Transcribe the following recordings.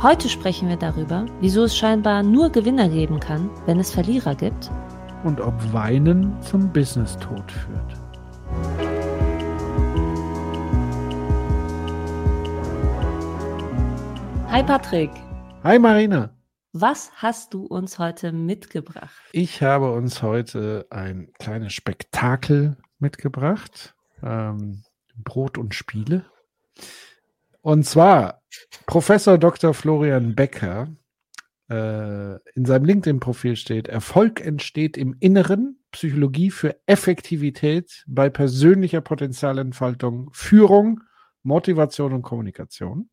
Heute sprechen wir darüber, wieso es scheinbar nur Gewinner geben kann, wenn es Verlierer gibt. Und ob Weinen zum Business-Tod führt. Hi Patrick. Hi Marina. Was hast du uns heute mitgebracht? Ich habe uns heute ein kleines Spektakel mitgebracht. Ähm, Brot und Spiele. Und zwar Professor Dr. Florian Becker. Äh, in seinem LinkedIn-Profil steht, Erfolg entsteht im Inneren, Psychologie für Effektivität bei persönlicher Potenzialentfaltung, Führung, Motivation und Kommunikation.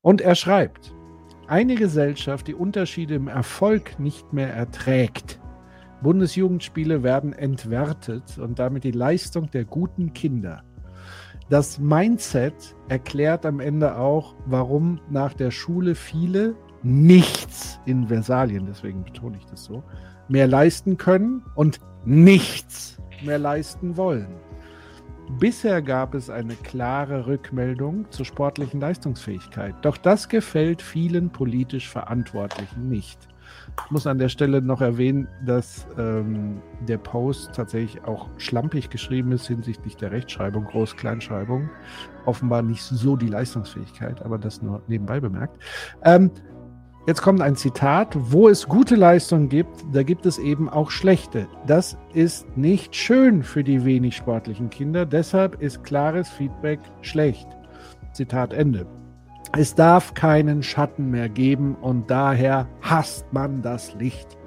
Und er schreibt, eine Gesellschaft, die Unterschiede im Erfolg nicht mehr erträgt. Bundesjugendspiele werden entwertet und damit die Leistung der guten Kinder das Mindset erklärt am Ende auch, warum nach der Schule viele nichts in Versalien, deswegen betone ich das so, mehr leisten können und nichts mehr leisten wollen. Bisher gab es eine klare Rückmeldung zur sportlichen Leistungsfähigkeit, doch das gefällt vielen politisch Verantwortlichen nicht. Ich muss an der Stelle noch erwähnen, dass ähm, der Post tatsächlich auch schlampig geschrieben ist hinsichtlich der Rechtschreibung, Groß-Kleinschreibung. Offenbar nicht so die Leistungsfähigkeit, aber das nur nebenbei bemerkt. Ähm, jetzt kommt ein Zitat. Wo es gute Leistungen gibt, da gibt es eben auch schlechte. Das ist nicht schön für die wenig sportlichen Kinder. Deshalb ist klares Feedback schlecht. Zitat Ende. Es darf keinen Schatten mehr geben und daher hasst man das Licht.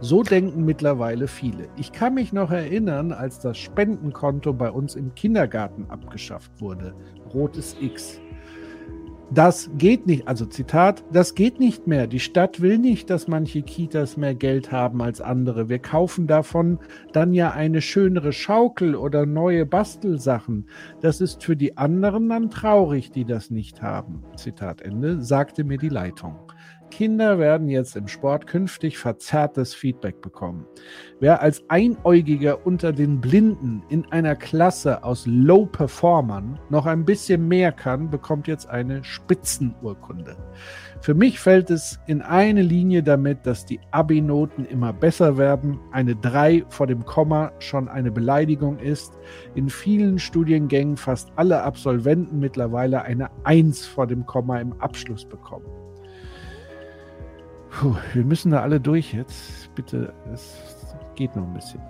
So denken mittlerweile viele. Ich kann mich noch erinnern, als das Spendenkonto bei uns im Kindergarten abgeschafft wurde. Rotes X. Das geht nicht, also Zitat, das geht nicht mehr. Die Stadt will nicht, dass manche Kitas mehr Geld haben als andere. Wir kaufen davon dann ja eine schönere Schaukel oder neue Bastelsachen. Das ist für die anderen dann traurig, die das nicht haben. Zitat Ende, sagte mir die Leitung. Kinder werden jetzt im Sport künftig verzerrtes Feedback bekommen. Wer als Einäugiger unter den Blinden in einer Klasse aus Low-Performern noch ein bisschen mehr kann, bekommt jetzt eine Spitzenurkunde. Für mich fällt es in eine Linie damit, dass die Abi-Noten immer besser werden, eine 3 vor dem Komma schon eine Beleidigung ist, in vielen Studiengängen fast alle Absolventen mittlerweile eine 1 vor dem Komma im Abschluss bekommen. Puh, wir müssen da alle durch jetzt. Bitte, es geht noch ein bisschen.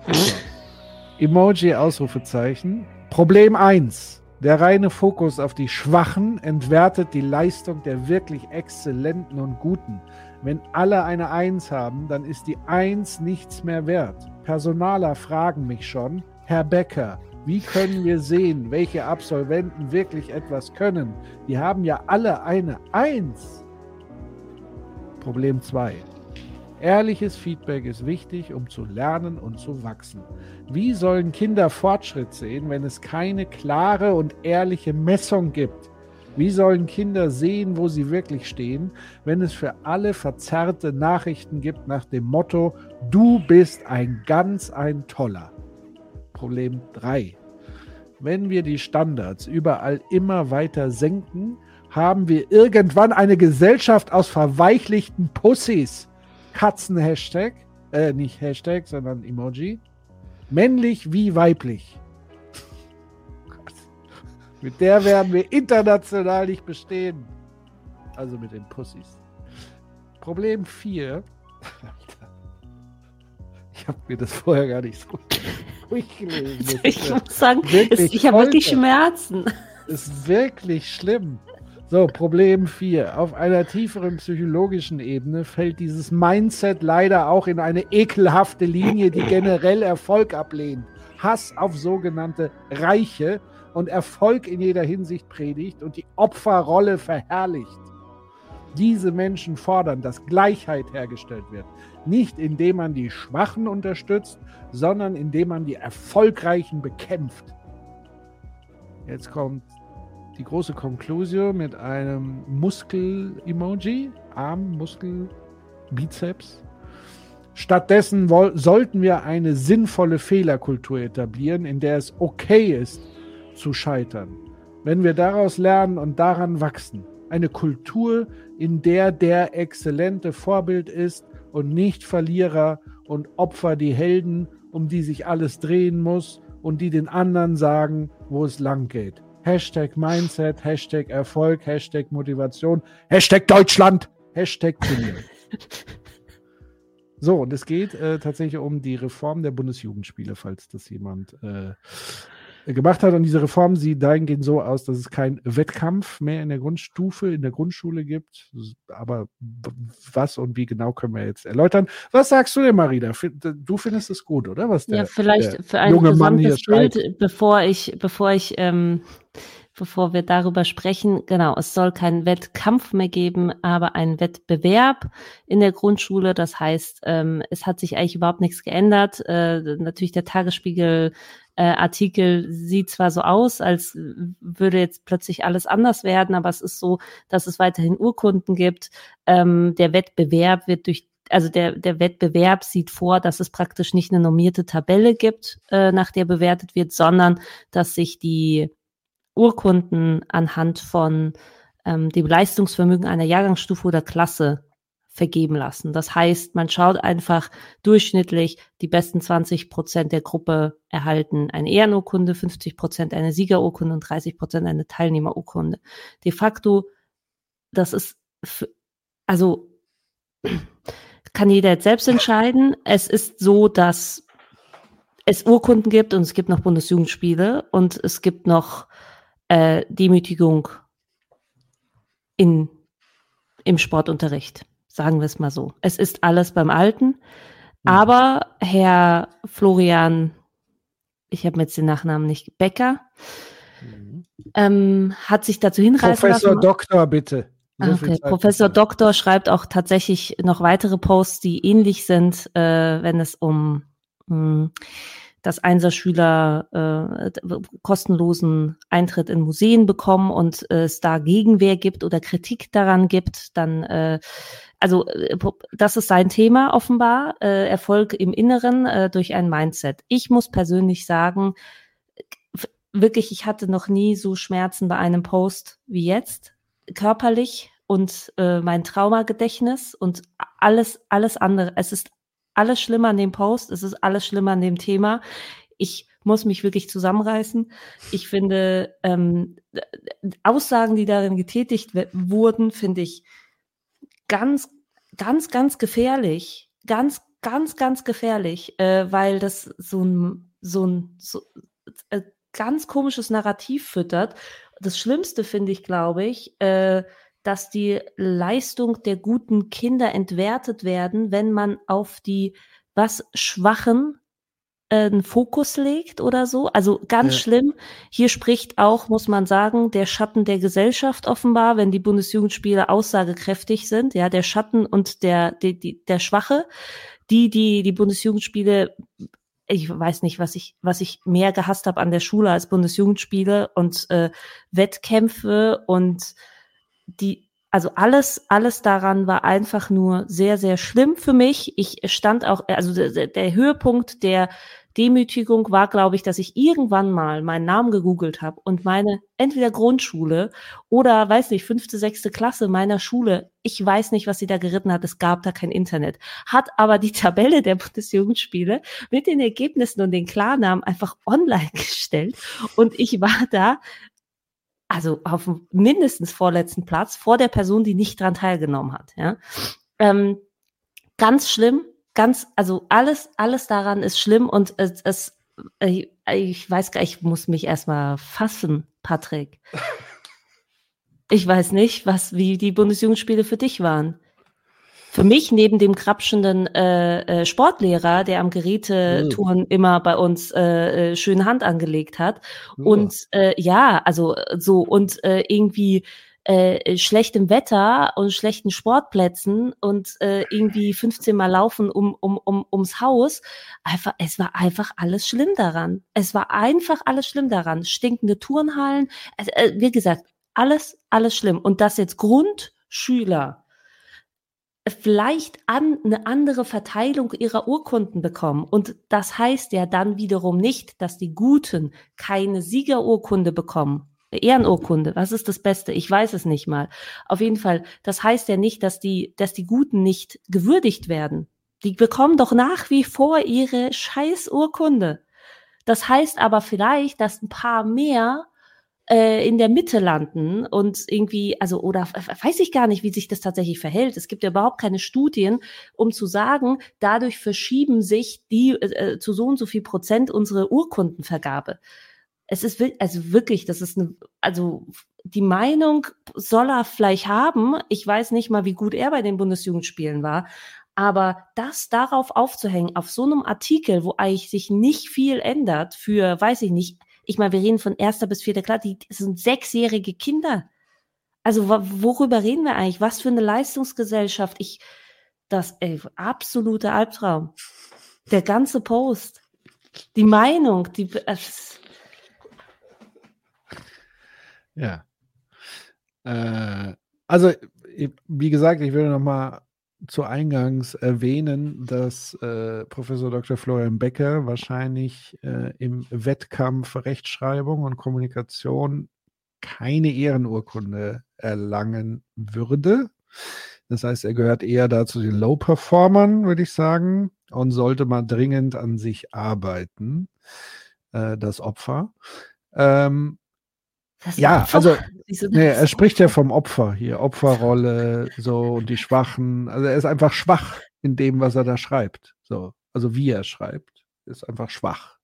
Emoji, Ausrufezeichen. Problem 1. Der reine Fokus auf die Schwachen entwertet die Leistung der wirklich Exzellenten und Guten. Wenn alle eine Eins haben, dann ist die Eins nichts mehr wert. Personaler fragen mich schon, Herr Becker, wie können wir sehen, welche Absolventen wirklich etwas können? Die haben ja alle eine Eins. Problem 2. Ehrliches Feedback ist wichtig, um zu lernen und zu wachsen. Wie sollen Kinder Fortschritt sehen, wenn es keine klare und ehrliche Messung gibt? Wie sollen Kinder sehen, wo sie wirklich stehen, wenn es für alle verzerrte Nachrichten gibt nach dem Motto, du bist ein ganz ein toller? Problem 3. Wenn wir die Standards überall immer weiter senken, haben wir irgendwann eine Gesellschaft aus verweichlichten Pussys. Katzen-Hashtag, äh, nicht Hashtag, sondern Emoji. Männlich wie weiblich. mit der werden wir international nicht bestehen. Also mit den Pussys. Problem 4. Ich habe mir das vorher gar nicht so durchgelesen. Ich muss sagen, ich habe wirklich Schmerzen. Ist wirklich schlimm. So, Problem 4. Auf einer tieferen psychologischen Ebene fällt dieses Mindset leider auch in eine ekelhafte Linie, die generell Erfolg ablehnt. Hass auf sogenannte Reiche und Erfolg in jeder Hinsicht predigt und die Opferrolle verherrlicht. diese Menschen fordern, dass Gleichheit hergestellt wird. Nicht indem man die Schwachen unterstützt, sondern indem man die Erfolgreichen bekämpft. Jetzt kommt die große Konklusion mit einem Muskel-Emoji, Arm, Muskel, Bizeps. Stattdessen sollten wir eine sinnvolle Fehlerkultur etablieren, in der es okay ist zu scheitern. Wenn wir daraus lernen und daran wachsen. Eine Kultur, in der der exzellente Vorbild ist und nicht Verlierer und Opfer die Helden, um die sich alles drehen muss und die den anderen sagen, wo es lang geht. Hashtag Mindset, Hashtag Erfolg, Hashtag Motivation, Hashtag Deutschland, Hashtag Turnier. So, und es geht äh, tatsächlich um die Reform der Bundesjugendspiele, falls das jemand äh, gemacht hat. Und diese Reform sieht dahingehend so aus, dass es keinen Wettkampf mehr in der Grundstufe, in der Grundschule gibt. Aber was und wie genau können wir jetzt erläutern. Was sagst du denn, Marina? Du findest es gut, oder? Was der, ja, vielleicht der für ein junge Mann hier Bild, bevor ich, bevor ich ähm, bevor wir darüber sprechen. Genau, es soll keinen Wettkampf mehr geben, aber einen Wettbewerb in der Grundschule. Das heißt, ähm, es hat sich eigentlich überhaupt nichts geändert. Äh, natürlich der Tagesspiegel äh, Artikel sieht zwar so aus, als würde jetzt plötzlich alles anders werden, aber es ist so, dass es weiterhin Urkunden gibt. Ähm, der Wettbewerb wird durch also der, der Wettbewerb sieht vor, dass es praktisch nicht eine normierte Tabelle gibt, äh, nach der bewertet wird, sondern dass sich die Urkunden anhand von ähm, dem Leistungsvermögen einer Jahrgangsstufe oder Klasse vergeben lassen. Das heißt, man schaut einfach durchschnittlich, die besten 20 Prozent der Gruppe erhalten eine Ehrenurkunde, 50 Prozent eine Siegerurkunde und 30 Prozent eine Teilnehmerurkunde. De facto, das ist, also kann jeder jetzt selbst entscheiden. Es ist so, dass es Urkunden gibt und es gibt noch Bundesjugendspiele und es gibt noch äh, Demütigung in, im Sportunterricht. Sagen wir es mal so. Es ist alles beim Alten. Mhm. Aber Herr Florian, ich habe jetzt den Nachnamen nicht, Becker, mhm. ähm, hat sich dazu hinreißen Professor lassen. Doktor, bitte. So okay. Professor Doktor schreibt auch tatsächlich noch weitere Posts, die ähnlich sind, äh, wenn es um mh, hm, dass Einserschüler äh, kostenlosen Eintritt in Museen bekommen und äh, es da Gegenwehr gibt oder Kritik daran gibt, dann äh, also äh, das ist sein Thema offenbar, äh, Erfolg im Inneren äh, durch ein Mindset. Ich muss persönlich sagen, wirklich, ich hatte noch nie so Schmerzen bei einem Post wie jetzt, körperlich und äh, mein Traumagedächtnis und alles, alles andere. Es ist alles schlimmer an dem Post, es ist alles schlimmer an dem Thema. Ich muss mich wirklich zusammenreißen. Ich finde, ähm, Aussagen, die darin getätigt wurden, finde ich ganz, ganz, ganz gefährlich. Ganz, ganz, ganz gefährlich, äh, weil das so ein, so ein so, äh, ganz komisches Narrativ füttert. Das Schlimmste finde ich, glaube ich, äh, dass die Leistung der guten Kinder entwertet werden, wenn man auf die was Schwachen äh, einen Fokus legt oder so. Also ganz ja. schlimm. Hier spricht auch, muss man sagen, der Schatten der Gesellschaft offenbar, wenn die Bundesjugendspiele aussagekräftig sind. Ja, der Schatten und der, die, die, der Schwache, die, die die Bundesjugendspiele ich weiß nicht, was ich, was ich mehr gehasst habe an der Schule als Bundesjugendspiele und äh, Wettkämpfe und die, also alles, alles daran war einfach nur sehr, sehr schlimm für mich. Ich stand auch, also der, der Höhepunkt der Demütigung war, glaube ich, dass ich irgendwann mal meinen Namen gegoogelt habe und meine entweder Grundschule oder, weiß nicht, fünfte, sechste Klasse meiner Schule, ich weiß nicht, was sie da geritten hat, es gab da kein Internet, hat aber die Tabelle der Bundesjugendspiele mit den Ergebnissen und den Klarnamen einfach online gestellt und ich war da also auf mindestens vorletzten Platz vor der Person, die nicht dran teilgenommen hat. Ja, ähm, ganz schlimm, ganz, also alles, alles daran ist schlimm und es, es ich, ich weiß gar, ich muss mich erstmal fassen, Patrick. Ich weiß nicht, was, wie die Bundesjugendspiele für dich waren für mich neben dem krapschenden äh, äh, Sportlehrer, der am Gerätetouren mhm. immer bei uns äh, äh, schön Hand angelegt hat. Mhm. Und äh, ja, also so und äh, irgendwie äh, schlechtem Wetter und schlechten Sportplätzen und äh, irgendwie 15 Mal laufen um, um, um, ums Haus. Einfach, es war einfach alles schlimm daran. Es war einfach alles schlimm daran. Stinkende Turnhallen. Also, äh, wie gesagt, alles, alles schlimm. Und das jetzt Grundschüler vielleicht an, eine andere Verteilung ihrer Urkunden bekommen. Und das heißt ja dann wiederum nicht, dass die Guten keine Siegerurkunde bekommen. Ehrenurkunde, was ist das Beste? Ich weiß es nicht mal. Auf jeden Fall, das heißt ja nicht, dass die, dass die Guten nicht gewürdigt werden. Die bekommen doch nach wie vor ihre Scheißurkunde. Das heißt aber vielleicht, dass ein paar mehr äh, in der Mitte landen und irgendwie, also oder weiß ich gar nicht, wie sich das tatsächlich verhält. Es gibt ja überhaupt keine Studien, um zu sagen, dadurch verschieben sich die äh, zu so und so viel Prozent unsere Urkundenvergabe. Es ist also wirklich, das ist eine, also die Meinung soll er vielleicht haben. Ich weiß nicht mal, wie gut er bei den Bundesjugendspielen war. Aber das darauf aufzuhängen, auf so einem Artikel, wo eigentlich sich nicht viel ändert für, weiß ich nicht, ich meine, wir reden von erster bis vierter Klasse, die sind sechsjährige Kinder. Also worüber reden wir eigentlich? Was für eine Leistungsgesellschaft? Ich, das, ey, absolute Albtraum. Der ganze Post. Die Meinung, die. Äh, ja. Äh, also, wie gesagt, ich würde noch mal zu Eingangs erwähnen, dass äh, Professor Dr. Florian Becker wahrscheinlich äh, im Wettkampf Rechtschreibung und Kommunikation keine Ehrenurkunde erlangen würde. Das heißt, er gehört eher dazu den Low-Performern, würde ich sagen, und sollte mal dringend an sich arbeiten, äh, das Opfer. Ähm, ja, Opfer. also nee, er spricht ja vom Opfer hier, Opferrolle, so und die Schwachen. Also er ist einfach schwach in dem, was er da schreibt. So, also wie er schreibt, ist einfach schwach.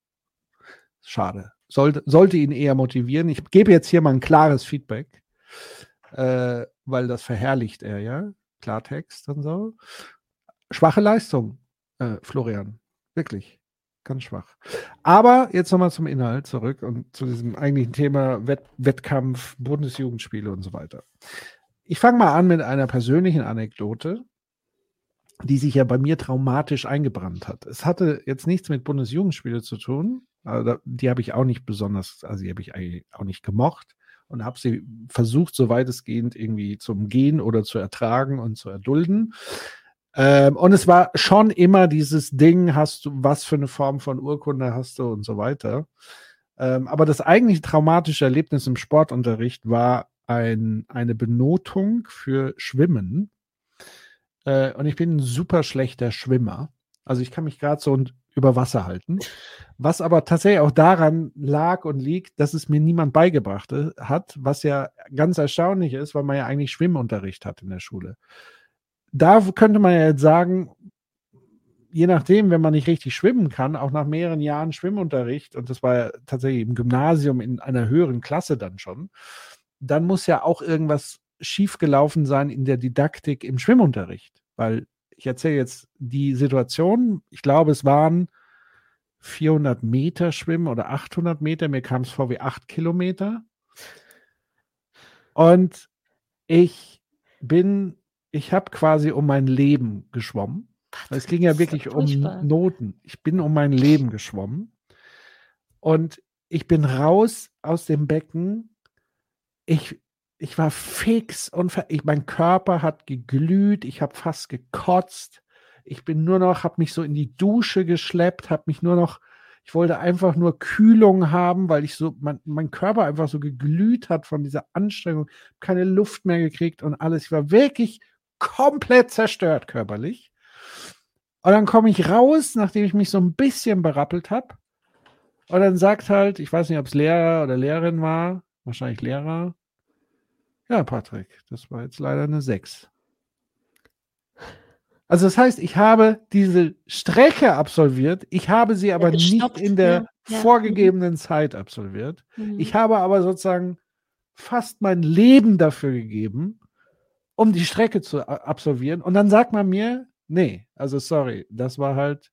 Schade. Sollte, sollte ihn eher motivieren. Ich gebe jetzt hier mal ein klares Feedback, äh, weil das verherrlicht er ja. Klartext und so. Schwache Leistung, äh, Florian. Wirklich ganz schwach. Aber jetzt nochmal zum Inhalt zurück und zu diesem eigentlichen Thema Wett Wettkampf, Bundesjugendspiele und so weiter. Ich fange mal an mit einer persönlichen Anekdote, die sich ja bei mir traumatisch eingebrannt hat. Es hatte jetzt nichts mit Bundesjugendspiele zu tun. Also die habe ich auch nicht besonders, also die habe ich eigentlich auch nicht gemocht und habe sie versucht, so weitestgehend irgendwie zu umgehen oder zu ertragen und zu erdulden. Ähm, und es war schon immer dieses Ding, hast du, was für eine Form von Urkunde hast du und so weiter. Ähm, aber das eigentliche traumatische Erlebnis im Sportunterricht war ein, eine Benotung für Schwimmen. Äh, und ich bin ein super schlechter Schwimmer. Also ich kann mich gerade so über Wasser halten. Was aber tatsächlich auch daran lag und liegt, dass es mir niemand beigebracht äh, hat, was ja ganz erstaunlich ist, weil man ja eigentlich Schwimmunterricht hat in der Schule da könnte man ja jetzt sagen, je nachdem, wenn man nicht richtig schwimmen kann, auch nach mehreren Jahren Schwimmunterricht, und das war ja tatsächlich im Gymnasium in einer höheren Klasse dann schon, dann muss ja auch irgendwas schiefgelaufen sein in der Didaktik im Schwimmunterricht. Weil ich erzähle jetzt die Situation, ich glaube, es waren 400 Meter Schwimmen oder 800 Meter, mir kam es vor wie 8 Kilometer. Und ich bin ich habe quasi um mein Leben geschwommen. Es ging ja wirklich um Noten. Ich bin um mein Leben geschwommen. Und ich bin raus aus dem Becken. Ich, ich war fix und ich, mein Körper hat geglüht. Ich habe fast gekotzt. Ich bin nur noch, habe mich so in die Dusche geschleppt, habe mich nur noch, ich wollte einfach nur Kühlung haben, weil ich so, mein, mein Körper einfach so geglüht hat von dieser Anstrengung, keine Luft mehr gekriegt und alles. Ich war wirklich komplett zerstört körperlich. Und dann komme ich raus, nachdem ich mich so ein bisschen berappelt habe. Und dann sagt halt, ich weiß nicht, ob es Lehrer oder Lehrerin war, wahrscheinlich Lehrer. Ja, Patrick, das war jetzt leider eine 6. Also das heißt, ich habe diese Strecke absolviert, ich habe sie aber nicht in der ja, vorgegebenen Zeit absolviert. Mhm. Ich habe aber sozusagen fast mein Leben dafür gegeben, um die Strecke zu absolvieren. Und dann sagt man mir, nee, also sorry, das war halt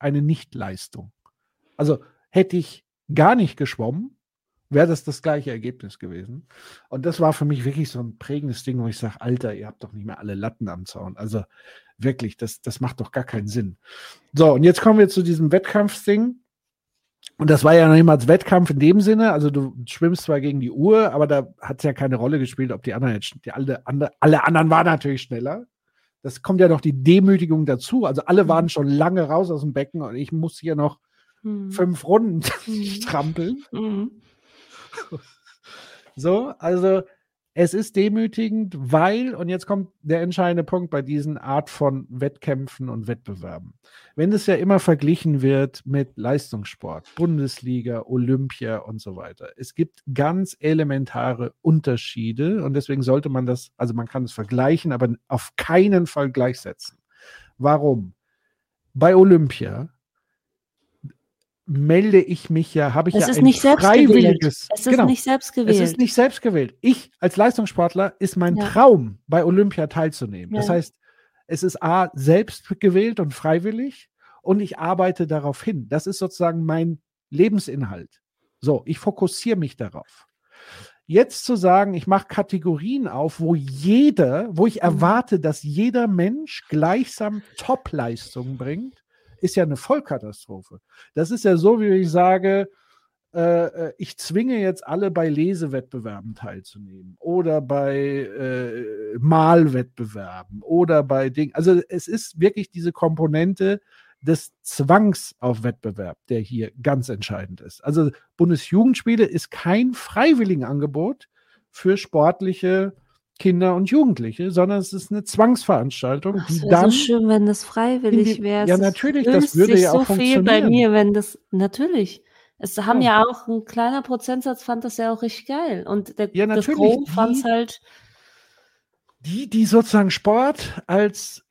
eine Nichtleistung. Also hätte ich gar nicht geschwommen wäre das das gleiche Ergebnis gewesen. Und das war für mich wirklich so ein prägendes Ding, wo ich sage, Alter, ihr habt doch nicht mehr alle Latten am Zaun. Also wirklich, das, das macht doch gar keinen Sinn. So, und jetzt kommen wir zu diesem Wettkampfding. Und das war ja noch nicht mal als Wettkampf in dem Sinne. Also du schwimmst zwar gegen die Uhr, aber da hat es ja keine Rolle gespielt, ob die anderen jetzt, die alle, andere, alle anderen waren natürlich schneller. Das kommt ja noch die Demütigung dazu. Also alle mhm. waren schon lange raus aus dem Becken und ich muss hier noch hm. fünf Runden hm. trampeln. Hm. So, also es ist demütigend, weil, und jetzt kommt der entscheidende Punkt bei diesen Art von Wettkämpfen und Wettbewerben. Wenn es ja immer verglichen wird mit Leistungssport, Bundesliga, Olympia und so weiter. Es gibt ganz elementare Unterschiede und deswegen sollte man das, also man kann es vergleichen, aber auf keinen Fall gleichsetzen. Warum? Bei Olympia melde ich mich ja, habe ich es ja ein nicht freiwilliges. Es ist genau, nicht selbst gewählt. Es ist nicht selbst gewählt. Ich als Leistungssportler ist mein ja. Traum, bei Olympia teilzunehmen. Ja. Das heißt, es ist A, selbst gewählt und freiwillig und ich arbeite darauf hin. Das ist sozusagen mein Lebensinhalt. So, ich fokussiere mich darauf. Jetzt zu sagen, ich mache Kategorien auf, wo jeder, wo ich mhm. erwarte, dass jeder Mensch gleichsam Top-Leistungen bringt, ist ja eine Vollkatastrophe. Das ist ja so, wie ich sage, äh, äh, ich zwinge jetzt alle bei Lesewettbewerben teilzunehmen oder bei äh, Malwettbewerben oder bei Dingen. Also es ist wirklich diese Komponente des Zwangs auf Wettbewerb, der hier ganz entscheidend ist. Also Bundesjugendspiele ist kein Freiwilligenangebot für sportliche Kinder und Jugendliche, sondern es ist eine Zwangsveranstaltung, Ach, die dann. so schön, wenn das freiwillig wäre. Ja, natürlich, das würde ja auch so funktionieren. viel bei mir, wenn das natürlich. Es haben ja. ja. auch ein kleiner Prozentsatz fand das ja auch richtig geil und der ja, das fand es halt. Die, die sozusagen Sport als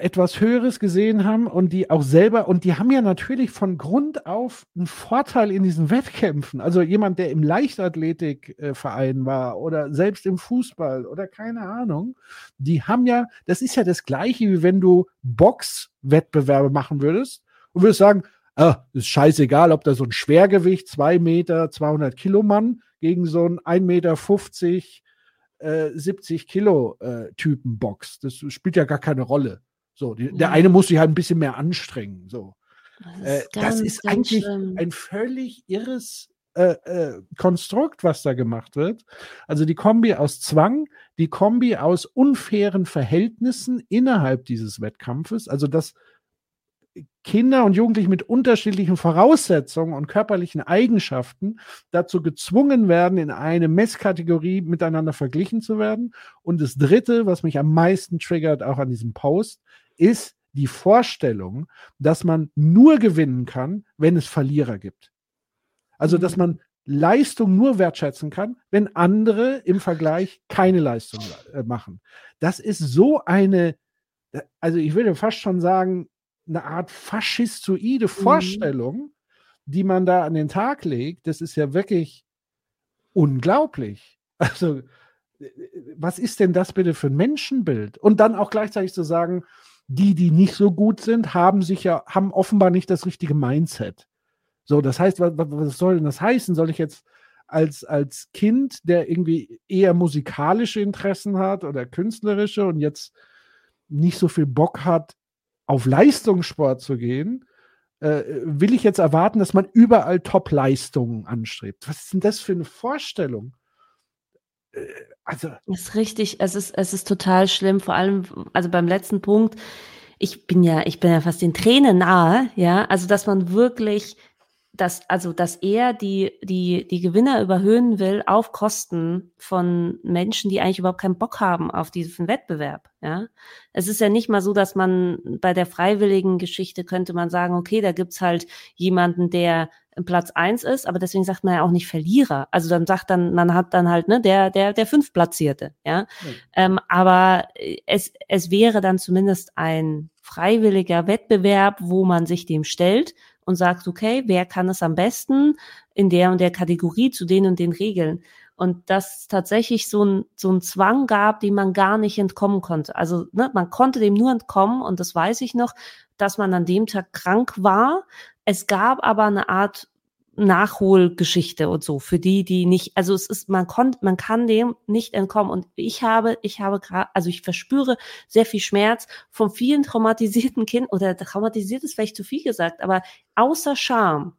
etwas Höheres gesehen haben und die auch selber, und die haben ja natürlich von Grund auf einen Vorteil in diesen Wettkämpfen. Also jemand, der im Leichtathletikverein war oder selbst im Fußball oder keine Ahnung, die haben ja, das ist ja das Gleiche, wie wenn du Boxwettbewerbe machen würdest und würdest sagen, ah, ist scheißegal, ob da so ein Schwergewicht, zwei Meter, 200 Kilo Mann gegen so ein 1,50 Meter, äh, 70 Kilo äh, Typen boxt. Das spielt ja gar keine Rolle. So, die, der eine muss sich halt ein bisschen mehr anstrengen. So. Das äh, ist, äh, ganz, das ist eigentlich schlimm. ein völlig irres äh, äh, Konstrukt, was da gemacht wird. Also die Kombi aus Zwang, die Kombi aus unfairen Verhältnissen innerhalb dieses Wettkampfes, also dass Kinder und Jugendliche mit unterschiedlichen Voraussetzungen und körperlichen Eigenschaften dazu gezwungen werden, in eine Messkategorie miteinander verglichen zu werden. Und das Dritte, was mich am meisten triggert, auch an diesem Post, ist die Vorstellung, dass man nur gewinnen kann, wenn es Verlierer gibt. Also, dass mhm. man Leistung nur wertschätzen kann, wenn andere im Vergleich keine Leistung äh, machen. Das ist so eine, also ich würde fast schon sagen, eine Art faschistoide mhm. Vorstellung, die man da an den Tag legt. Das ist ja wirklich unglaublich. Also, was ist denn das bitte für ein Menschenbild? Und dann auch gleichzeitig zu sagen, die, die nicht so gut sind, haben sich ja, haben offenbar nicht das richtige Mindset. So, das heißt, was, was soll denn das heißen? Soll ich jetzt als, als Kind, der irgendwie eher musikalische Interessen hat oder künstlerische und jetzt nicht so viel Bock hat, auf Leistungssport zu gehen, äh, will ich jetzt erwarten, dass man überall Top-Leistungen anstrebt. Was ist denn das für eine Vorstellung? Also. Das ist richtig, es ist, es ist total schlimm, vor allem, also beim letzten Punkt, ich bin ja, ich bin ja fast den Tränen nahe, ja, also dass man wirklich dass, also, dass er die, die, die Gewinner überhöhen will auf Kosten von Menschen, die eigentlich überhaupt keinen Bock haben auf diesen Wettbewerb, ja. Es ist ja nicht mal so, dass man bei der freiwilligen Geschichte könnte man sagen, okay, da gibt's halt jemanden, der Platz eins ist, aber deswegen sagt man ja auch nicht Verlierer. Also dann sagt dann, man hat dann halt, ne, der, der, der Fünftplatzierte, ja. Mhm. Ähm, aber es, es wäre dann zumindest ein freiwilliger Wettbewerb, wo man sich dem stellt und sagt, okay, wer kann es am besten in der und der Kategorie zu den und den Regeln? Und dass tatsächlich so ein, so ein Zwang gab, dem man gar nicht entkommen konnte. Also ne, man konnte dem nur entkommen und das weiß ich noch, dass man an dem Tag krank war. Es gab aber eine Art Nachholgeschichte und so für die, die nicht, also es ist, man kommt, man kann dem nicht entkommen und ich habe, ich habe gerade, also ich verspüre sehr viel Schmerz von vielen traumatisierten Kindern oder traumatisiert ist vielleicht zu viel gesagt, aber außer Scham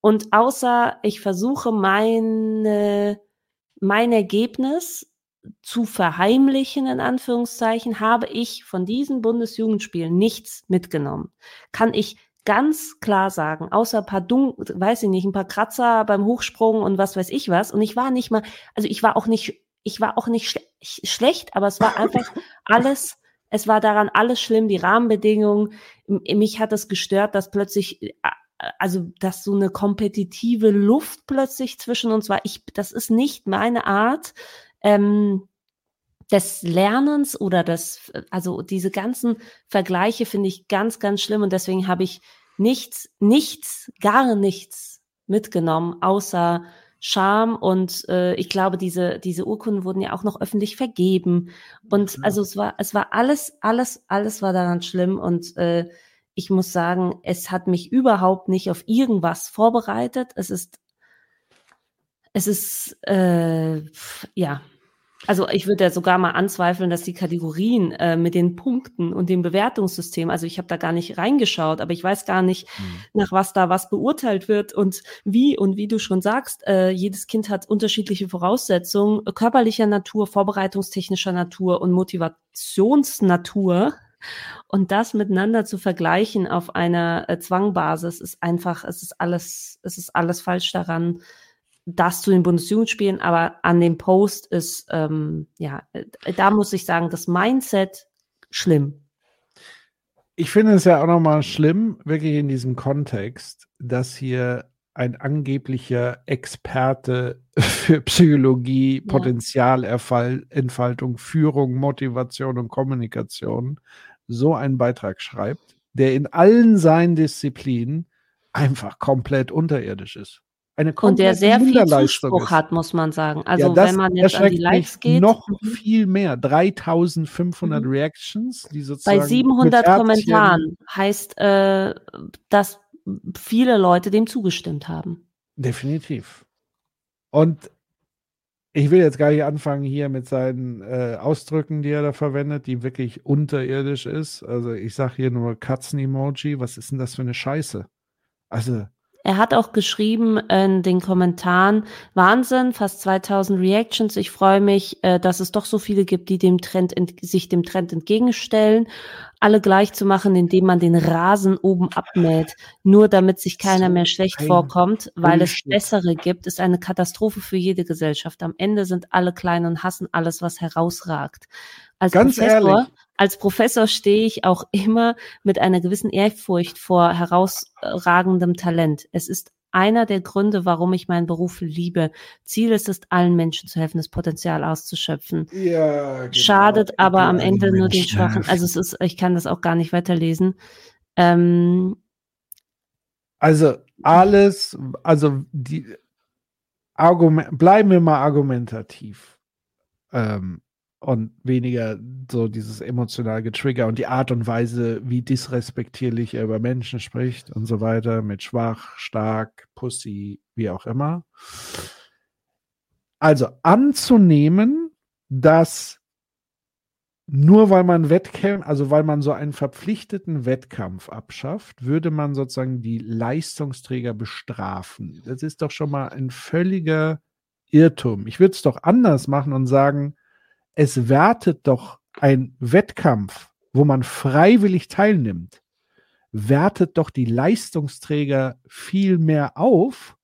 und außer ich versuche meine, mein Ergebnis zu verheimlichen, in Anführungszeichen, habe ich von diesen Bundesjugendspielen nichts mitgenommen. Kann ich ganz klar sagen, außer ein paar Dun weiß ich nicht, ein paar Kratzer beim Hochsprung und was weiß ich was. Und ich war nicht mal, also ich war auch nicht, ich war auch nicht schle schlecht, aber es war einfach alles, es war daran alles schlimm, die Rahmenbedingungen. Mich hat es gestört, dass plötzlich, also dass so eine kompetitive Luft plötzlich zwischen uns war. Ich, das ist nicht meine Art. Ähm, des Lernens oder des, also diese ganzen Vergleiche finde ich ganz, ganz schlimm und deswegen habe ich nichts, nichts, gar nichts mitgenommen, außer Scham und äh, ich glaube, diese, diese Urkunden wurden ja auch noch öffentlich vergeben. Und ja. also es war, es war alles, alles, alles war daran schlimm und äh, ich muss sagen, es hat mich überhaupt nicht auf irgendwas vorbereitet. Es ist, es ist, äh, ja, also ich würde ja sogar mal anzweifeln, dass die Kategorien äh, mit den Punkten und dem Bewertungssystem, also ich habe da gar nicht reingeschaut, aber ich weiß gar nicht, mhm. nach was da was beurteilt wird und wie und wie du schon sagst, äh, jedes Kind hat unterschiedliche Voraussetzungen, körperlicher Natur, vorbereitungstechnischer Natur und Motivationsnatur. Und das miteinander zu vergleichen auf einer äh, Zwangbasis ist einfach, es ist alles, es ist alles falsch daran das zu den Bundesjugendspielen, aber an dem Post ist, ähm, ja, äh, da muss ich sagen, das Mindset schlimm. Ich finde es ja auch nochmal schlimm, wirklich in diesem Kontext, dass hier ein angeblicher Experte für Psychologie, ja. Potenzialentfaltung, Führung, Motivation und Kommunikation so einen Beitrag schreibt, der in allen seinen Disziplinen einfach komplett unterirdisch ist eine Und der sehr viel Zuspruch ist. hat, muss man sagen. Also ja, das, wenn man jetzt an die Likes geht. Noch mhm. viel mehr. 3500 mhm. Reactions. Die Bei 700 Kommentaren heißt, äh, dass viele Leute dem zugestimmt haben. Definitiv. Und ich will jetzt gar nicht anfangen hier mit seinen äh, Ausdrücken, die er da verwendet, die wirklich unterirdisch ist. Also ich sage hier nur Katzen-Emoji. Was ist denn das für eine Scheiße? Also er hat auch geschrieben in den Kommentaren, Wahnsinn, fast 2000 Reactions. Ich freue mich, äh, dass es doch so viele gibt, die dem Trend, sich dem Trend entgegenstellen. Alle gleich zu machen, indem man den Rasen oben abmäht, nur damit sich keiner mehr schlecht vorkommt, weil es bessere gibt, ist eine Katastrophe für jede Gesellschaft. Am Ende sind alle klein und hassen alles, was herausragt. Als Ganz Professor, ehrlich. als Professor stehe ich auch immer mit einer gewissen Ehrfurcht vor herausragendem Talent. Es ist einer der Gründe, warum ich meinen Beruf liebe. Ziel ist es, allen Menschen zu helfen, das Potenzial auszuschöpfen. Ja, genau. Schadet aber am Ende nur den Schwachen. Also es ist, ich kann das auch gar nicht weiterlesen. Ähm, also alles, also die Argument, bleiben wir mal argumentativ. Ähm, und weniger so dieses emotional Getrigger und die Art und Weise, wie disrespektierlich er über Menschen spricht und so weiter, mit schwach, stark, Pussy, wie auch immer. Also anzunehmen, dass nur weil man Wettkämpfe, also weil man so einen verpflichteten Wettkampf abschafft, würde man sozusagen die Leistungsträger bestrafen. Das ist doch schon mal ein völliger Irrtum. Ich würde es doch anders machen und sagen, es wertet doch ein Wettkampf, wo man freiwillig teilnimmt, wertet doch die Leistungsträger viel mehr auf,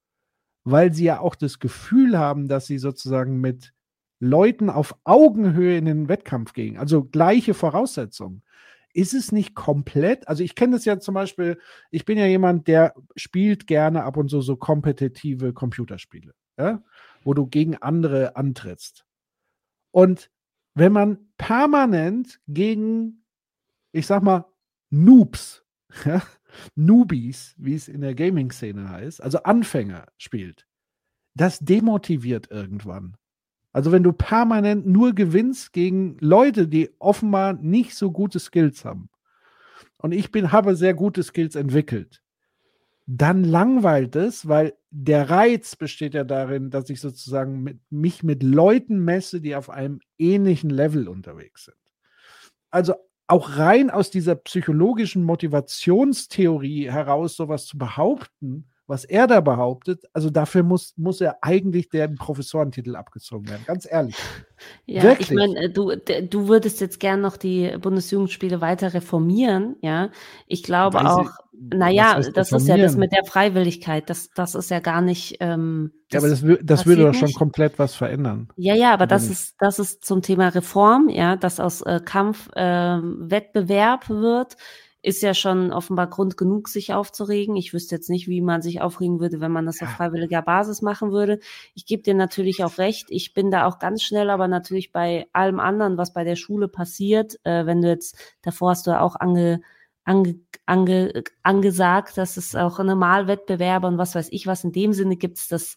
weil sie ja auch das Gefühl haben, dass sie sozusagen mit Leuten auf Augenhöhe in den Wettkampf gehen, also gleiche Voraussetzungen. Ist es nicht komplett? Also ich kenne das ja zum Beispiel, ich bin ja jemand, der spielt gerne ab und zu so kompetitive Computerspiele, ja? wo du gegen andere antrittst. Und wenn man permanent gegen, ich sag mal, Noobs, ja, Newbies, wie es in der Gaming-Szene heißt, also Anfänger spielt, das demotiviert irgendwann. Also wenn du permanent nur gewinnst gegen Leute, die offenbar nicht so gute Skills haben. Und ich bin, habe sehr gute Skills entwickelt. Dann langweilt es, weil der Reiz besteht ja darin, dass ich sozusagen mit, mich mit Leuten messe, die auf einem ähnlichen Level unterwegs sind. Also auch rein aus dieser psychologischen Motivationstheorie heraus sowas zu behaupten, was er da behauptet, also dafür muss, muss er eigentlich den Professorentitel abgezogen werden, ganz ehrlich. Ja, Wirklich. ich meine, du, du würdest jetzt gern noch die Bundesjugendspiele weiter reformieren, ja. Ich glaube Weiß auch, naja, das ist ja das mit der Freiwilligkeit, das, das ist ja gar nicht. Ähm, ja, aber das, das würde doch schon nicht. komplett was verändern. Ja, ja, aber das ist, das ist zum Thema Reform, ja, dass aus äh, Kampf äh, Wettbewerb wird ist ja schon offenbar Grund genug, sich aufzuregen. Ich wüsste jetzt nicht, wie man sich aufregen würde, wenn man das auf freiwilliger Basis machen würde. Ich gebe dir natürlich auch recht. Ich bin da auch ganz schnell, aber natürlich bei allem anderen, was bei der Schule passiert, äh, wenn du jetzt, davor hast du ja auch ange, ange, ange, angesagt, dass es auch Normalwettbewerbe und was weiß ich was in dem Sinne gibt es das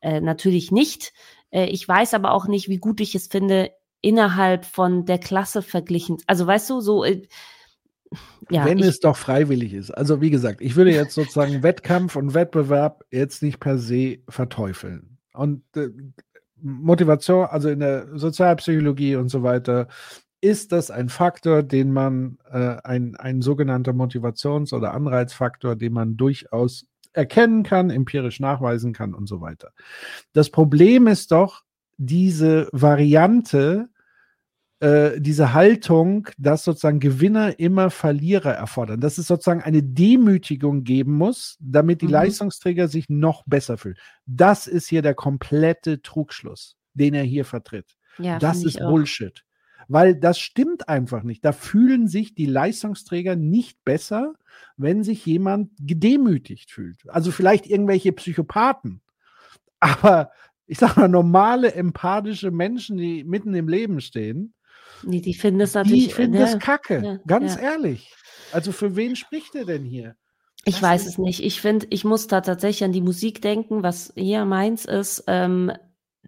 äh, natürlich nicht. Äh, ich weiß aber auch nicht, wie gut ich es finde, innerhalb von der Klasse verglichen. Also weißt du, so äh, ja, wenn es doch freiwillig ist. Also wie gesagt, ich würde jetzt sozusagen Wettkampf und Wettbewerb jetzt nicht per se verteufeln. Und äh, Motivation, also in der Sozialpsychologie und so weiter, ist das ein Faktor, den man, äh, ein, ein sogenannter Motivations- oder Anreizfaktor, den man durchaus erkennen kann, empirisch nachweisen kann und so weiter. Das Problem ist doch diese Variante, äh, diese Haltung, dass sozusagen Gewinner immer Verlierer erfordern, dass es sozusagen eine Demütigung geben muss, damit die mhm. Leistungsträger sich noch besser fühlen. Das ist hier der komplette Trugschluss, den er hier vertritt. Ja, das ist Bullshit. Weil das stimmt einfach nicht. Da fühlen sich die Leistungsträger nicht besser, wenn sich jemand gedemütigt fühlt. Also vielleicht irgendwelche Psychopathen. Aber ich sage mal, normale, empathische Menschen, die mitten im Leben stehen, Nee, die finden es natürlich. Die finden es ja, kacke, ja, ganz ja. ehrlich. Also für wen spricht er denn hier? Ich das weiß es nicht. Ich finde, ich muss da tatsächlich an die Musik denken, was hier meins ist. Ähm,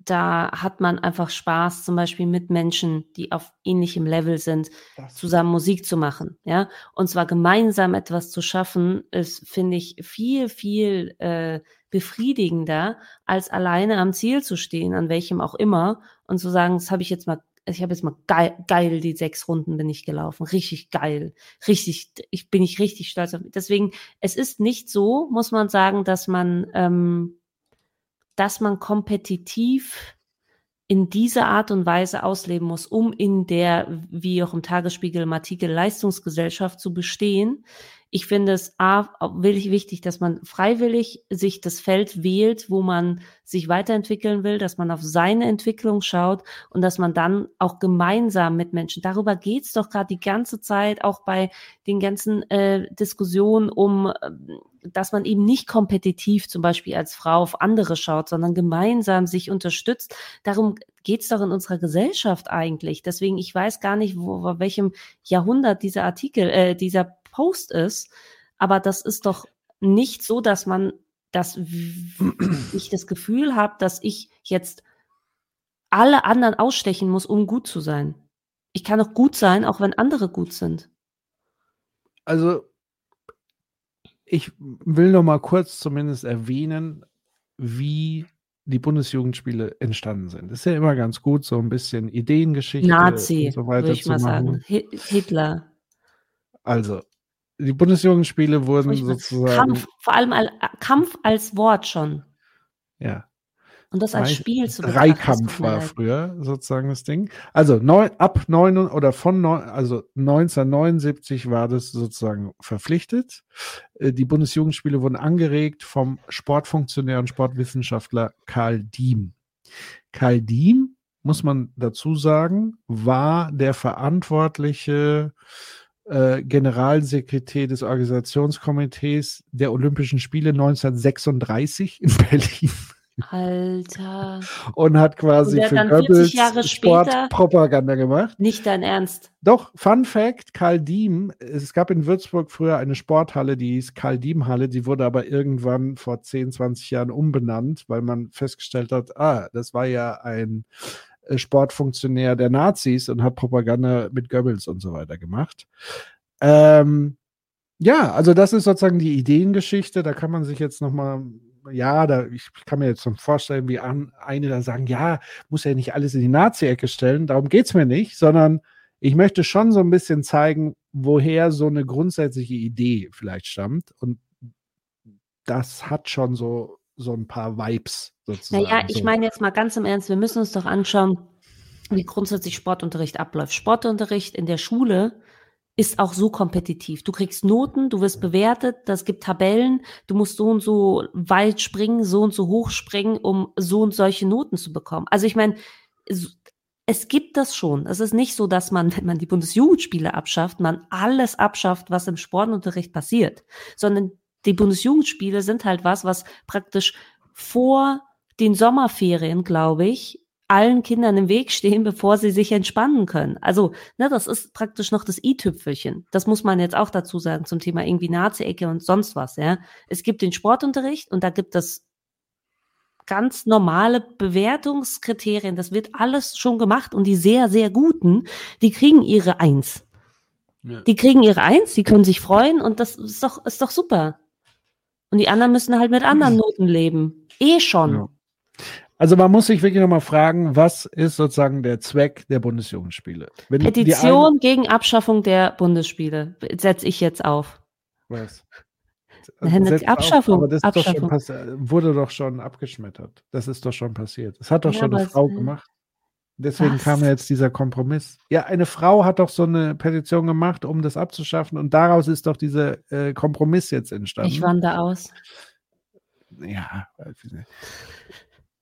da hat man einfach Spaß, zum Beispiel mit Menschen, die auf ähnlichem Level sind, das zusammen Musik zu machen. Ja, und zwar gemeinsam etwas zu schaffen, ist, finde ich, viel, viel äh, befriedigender, als alleine am Ziel zu stehen, an welchem auch immer, und zu sagen, das habe ich jetzt mal ich habe jetzt mal geil, geil, die sechs Runden bin ich gelaufen. Richtig geil. Richtig, ich bin ich richtig stolz auf. Deswegen, es ist nicht so, muss man sagen, dass man, ähm, dass man kompetitiv in dieser Art und Weise ausleben muss, um in der, wie auch im Tagesspiegel im Artikel, Leistungsgesellschaft zu bestehen. Ich finde es A, wirklich wichtig, dass man freiwillig sich das Feld wählt, wo man sich weiterentwickeln will, dass man auf seine Entwicklung schaut und dass man dann auch gemeinsam mit Menschen, darüber geht's doch gerade die ganze Zeit, auch bei den ganzen äh, Diskussionen um, ähm, dass man eben nicht kompetitiv zum Beispiel als Frau auf andere schaut, sondern gemeinsam sich unterstützt. Darum geht's doch in unserer Gesellschaft eigentlich. Deswegen, ich weiß gar nicht, wo, welchem Jahrhundert dieser Artikel, äh, dieser Post ist. Aber das ist doch nicht so, dass man, dass ich das Gefühl habe, dass ich jetzt alle anderen ausstechen muss, um gut zu sein. Ich kann auch gut sein, auch wenn andere gut sind. Also, ich will noch mal kurz zumindest erwähnen, wie die Bundesjugendspiele entstanden sind. Ist ja immer ganz gut, so ein bisschen Ideengeschichte Nazi, und so weiter würde ich zu mal machen. sagen. Hitler. Also, die Bundesjugendspiele wurden sozusagen. Kampf, vor allem al Kampf als Wort schon. Ja. Und das als Spiel zu Dreikampf war früher sozusagen das Ding. Also neun, ab neun oder von neun, also 1979 war das sozusagen verpflichtet. Äh, die Bundesjugendspiele wurden angeregt vom Sportfunktionär und Sportwissenschaftler Karl Diem. Karl Diem, muss man dazu sagen, war der verantwortliche äh, Generalsekretär des Organisationskomitees der Olympischen Spiele 1936 in Berlin. Alter. Und hat quasi für Goebbels Sportpropaganda gemacht. Nicht dein Ernst. Doch, Fun Fact, Karl Diem, es gab in Würzburg früher eine Sporthalle, die hieß Karl Diem Halle, die wurde aber irgendwann vor 10, 20 Jahren umbenannt, weil man festgestellt hat, ah, das war ja ein Sportfunktionär der Nazis und hat Propaganda mit Goebbels und so weiter gemacht. Ähm, ja, also das ist sozusagen die Ideengeschichte. Da kann man sich jetzt noch mal ja, da, ich kann mir jetzt schon vorstellen, wie an, eine da sagen, ja, muss ja nicht alles in die Nazi-Ecke stellen, darum geht es mir nicht, sondern ich möchte schon so ein bisschen zeigen, woher so eine grundsätzliche Idee vielleicht stammt. Und das hat schon so, so ein paar Vibes sozusagen. Naja, ich so. meine jetzt mal ganz im Ernst, wir müssen uns doch anschauen, wie grundsätzlich Sportunterricht abläuft. Sportunterricht in der Schule ist auch so kompetitiv. Du kriegst Noten, du wirst bewertet, das gibt Tabellen, du musst so und so weit springen, so und so hoch springen, um so und solche Noten zu bekommen. Also ich meine, es gibt das schon. Es ist nicht so, dass man, wenn man die Bundesjugendspiele abschafft, man alles abschafft, was im Sportunterricht passiert, sondern die Bundesjugendspiele sind halt was, was praktisch vor den Sommerferien, glaube ich, allen Kindern im Weg stehen, bevor sie sich entspannen können. Also, ne, das ist praktisch noch das i-Tüpfelchen. Das muss man jetzt auch dazu sagen zum Thema irgendwie Nazi-Ecke und sonst was, ja. Es gibt den Sportunterricht und da gibt es ganz normale Bewertungskriterien. Das wird alles schon gemacht und die sehr, sehr guten, die kriegen ihre Eins. Ja. Die kriegen ihre Eins, die können sich freuen und das ist doch, ist doch super. Und die anderen müssen halt mit anderen Noten leben. Eh schon. Ja. Also man muss sich wirklich nochmal fragen, was ist sozusagen der Zweck der Bundesjugendspiele? Wenn Petition gegen Abschaffung der Bundesspiele setze ich jetzt auf. Was? Setz Abschaffung. Auf, aber das Abschaffung. Doch wurde doch schon abgeschmettert. Das ist doch schon passiert. Das hat doch ja, schon eine Frau gemacht. Deswegen was? kam jetzt dieser Kompromiss. Ja, eine Frau hat doch so eine Petition gemacht, um das abzuschaffen. Und daraus ist doch dieser äh, Kompromiss jetzt entstanden. Ich wandere aus. Ja,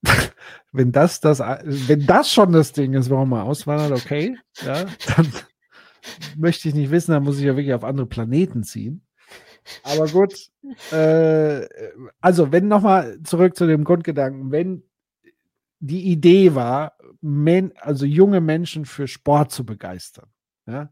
wenn das, das, wenn das schon das Ding ist, warum man auswandert, okay, ja, dann möchte ich nicht wissen, dann muss ich ja wirklich auf andere Planeten ziehen. Aber gut, äh, also wenn nochmal zurück zu dem Grundgedanken, wenn die Idee war, men, also junge Menschen für Sport zu begeistern, ja,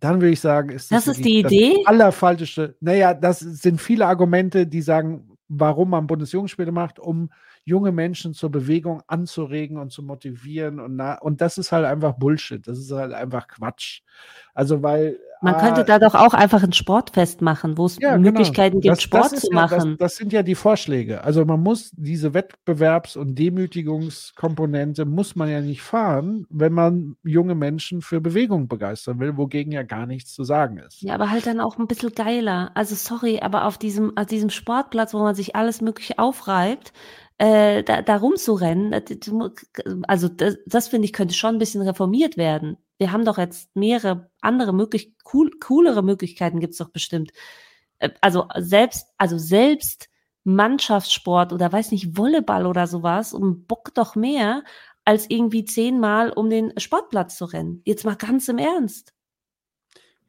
dann würde ich sagen, ist das, das ist die Idee? Das allerfalscheste. Naja, das sind viele Argumente, die sagen, warum man Bundesjugendspiele macht, um junge Menschen zur Bewegung anzuregen und zu motivieren. Und, na, und das ist halt einfach Bullshit. Das ist halt einfach Quatsch. Also, weil. Man könnte äh, da doch auch einfach ein Sportfest machen, wo es ja, genau. Möglichkeiten genau. gibt, das, Sport das zu machen. Ja, das, das, sind ja die Vorschläge. Also man muss diese Wettbewerbs- und Demütigungskomponente muss man ja nicht fahren, wenn man junge Menschen für Bewegung begeistern will, wogegen ja gar nichts zu sagen ist. Ja, aber halt dann auch ein bisschen geiler. Also sorry, aber auf diesem, auf diesem Sportplatz, wo man sich alles mögliche aufreibt, äh, da, da rumzurennen, also das, das finde ich, könnte schon ein bisschen reformiert werden. Wir haben doch jetzt mehrere andere möglich, cool, coolere Möglichkeiten gibt es doch bestimmt. Äh, also selbst, also selbst Mannschaftssport oder weiß nicht, Volleyball oder sowas und Bock doch mehr, als irgendwie zehnmal um den Sportplatz zu rennen. Jetzt mal ganz im Ernst.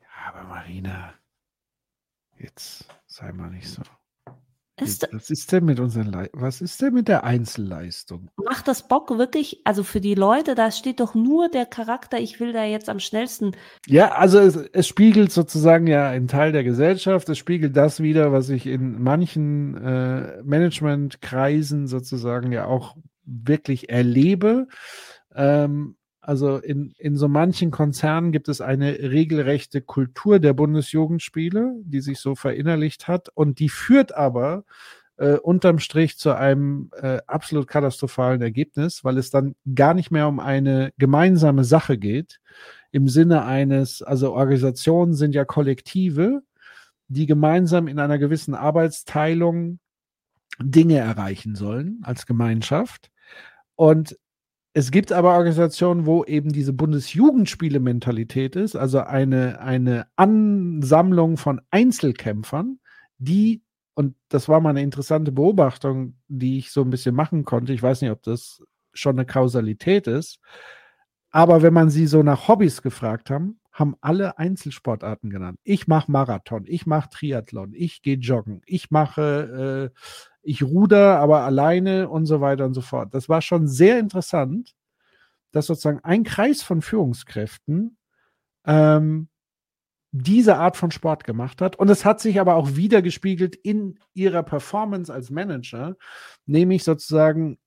Ja, aber Marina, jetzt sei mal nicht so. Ist, was ist denn mit unseren Le was ist denn mit der Einzelleistung? Macht das Bock wirklich? Also für die Leute, da steht doch nur der Charakter, ich will da jetzt am schnellsten. Ja, also es, es spiegelt sozusagen ja einen Teil der Gesellschaft, es spiegelt das wieder, was ich in manchen äh, Managementkreisen sozusagen ja auch wirklich erlebe. Ähm, also in, in so manchen Konzernen gibt es eine regelrechte Kultur der Bundesjugendspiele, die sich so verinnerlicht hat und die führt aber äh, unterm Strich zu einem äh, absolut katastrophalen Ergebnis, weil es dann gar nicht mehr um eine gemeinsame Sache geht. Im Sinne eines, also Organisationen sind ja Kollektive, die gemeinsam in einer gewissen Arbeitsteilung Dinge erreichen sollen als Gemeinschaft. Und es gibt aber Organisationen, wo eben diese Bundesjugendspiele-Mentalität ist, also eine, eine Ansammlung von Einzelkämpfern, die, und das war mal eine interessante Beobachtung, die ich so ein bisschen machen konnte. Ich weiß nicht, ob das schon eine Kausalität ist, aber wenn man sie so nach Hobbys gefragt haben, haben alle Einzelsportarten genannt. Ich mache Marathon, ich mache Triathlon, ich gehe joggen, ich mache äh, ich ruder aber alleine und so weiter und so fort. Das war schon sehr interessant, dass sozusagen ein Kreis von Führungskräften ähm, diese Art von Sport gemacht hat. Und es hat sich aber auch wieder gespiegelt in ihrer Performance als Manager, nämlich sozusagen,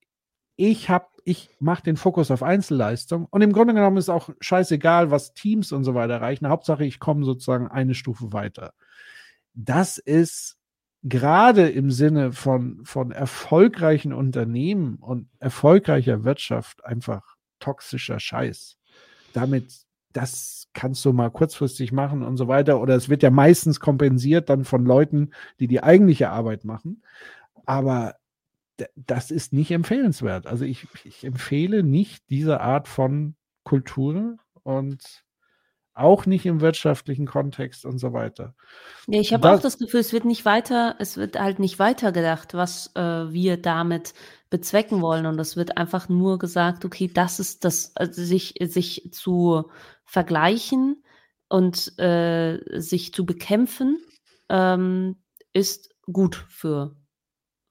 ich habe, ich mache den Fokus auf Einzelleistung und im Grunde genommen ist auch scheißegal, was Teams und so weiter erreichen. Hauptsache, ich komme sozusagen eine Stufe weiter. Das ist gerade im Sinne von, von erfolgreichen Unternehmen und erfolgreicher Wirtschaft einfach toxischer Scheiß. Damit, das kannst du mal kurzfristig machen und so weiter. Oder es wird ja meistens kompensiert dann von Leuten, die die eigentliche Arbeit machen. Aber das ist nicht empfehlenswert. Also ich, ich empfehle nicht diese Art von Kultur und auch nicht im wirtschaftlichen Kontext und so weiter. Ja, ich habe auch das Gefühl, es wird nicht weiter, es wird halt nicht weitergedacht, was äh, wir damit bezwecken wollen. Und es wird einfach nur gesagt, okay, das ist das, also sich, sich zu vergleichen und äh, sich zu bekämpfen, ähm, ist gut für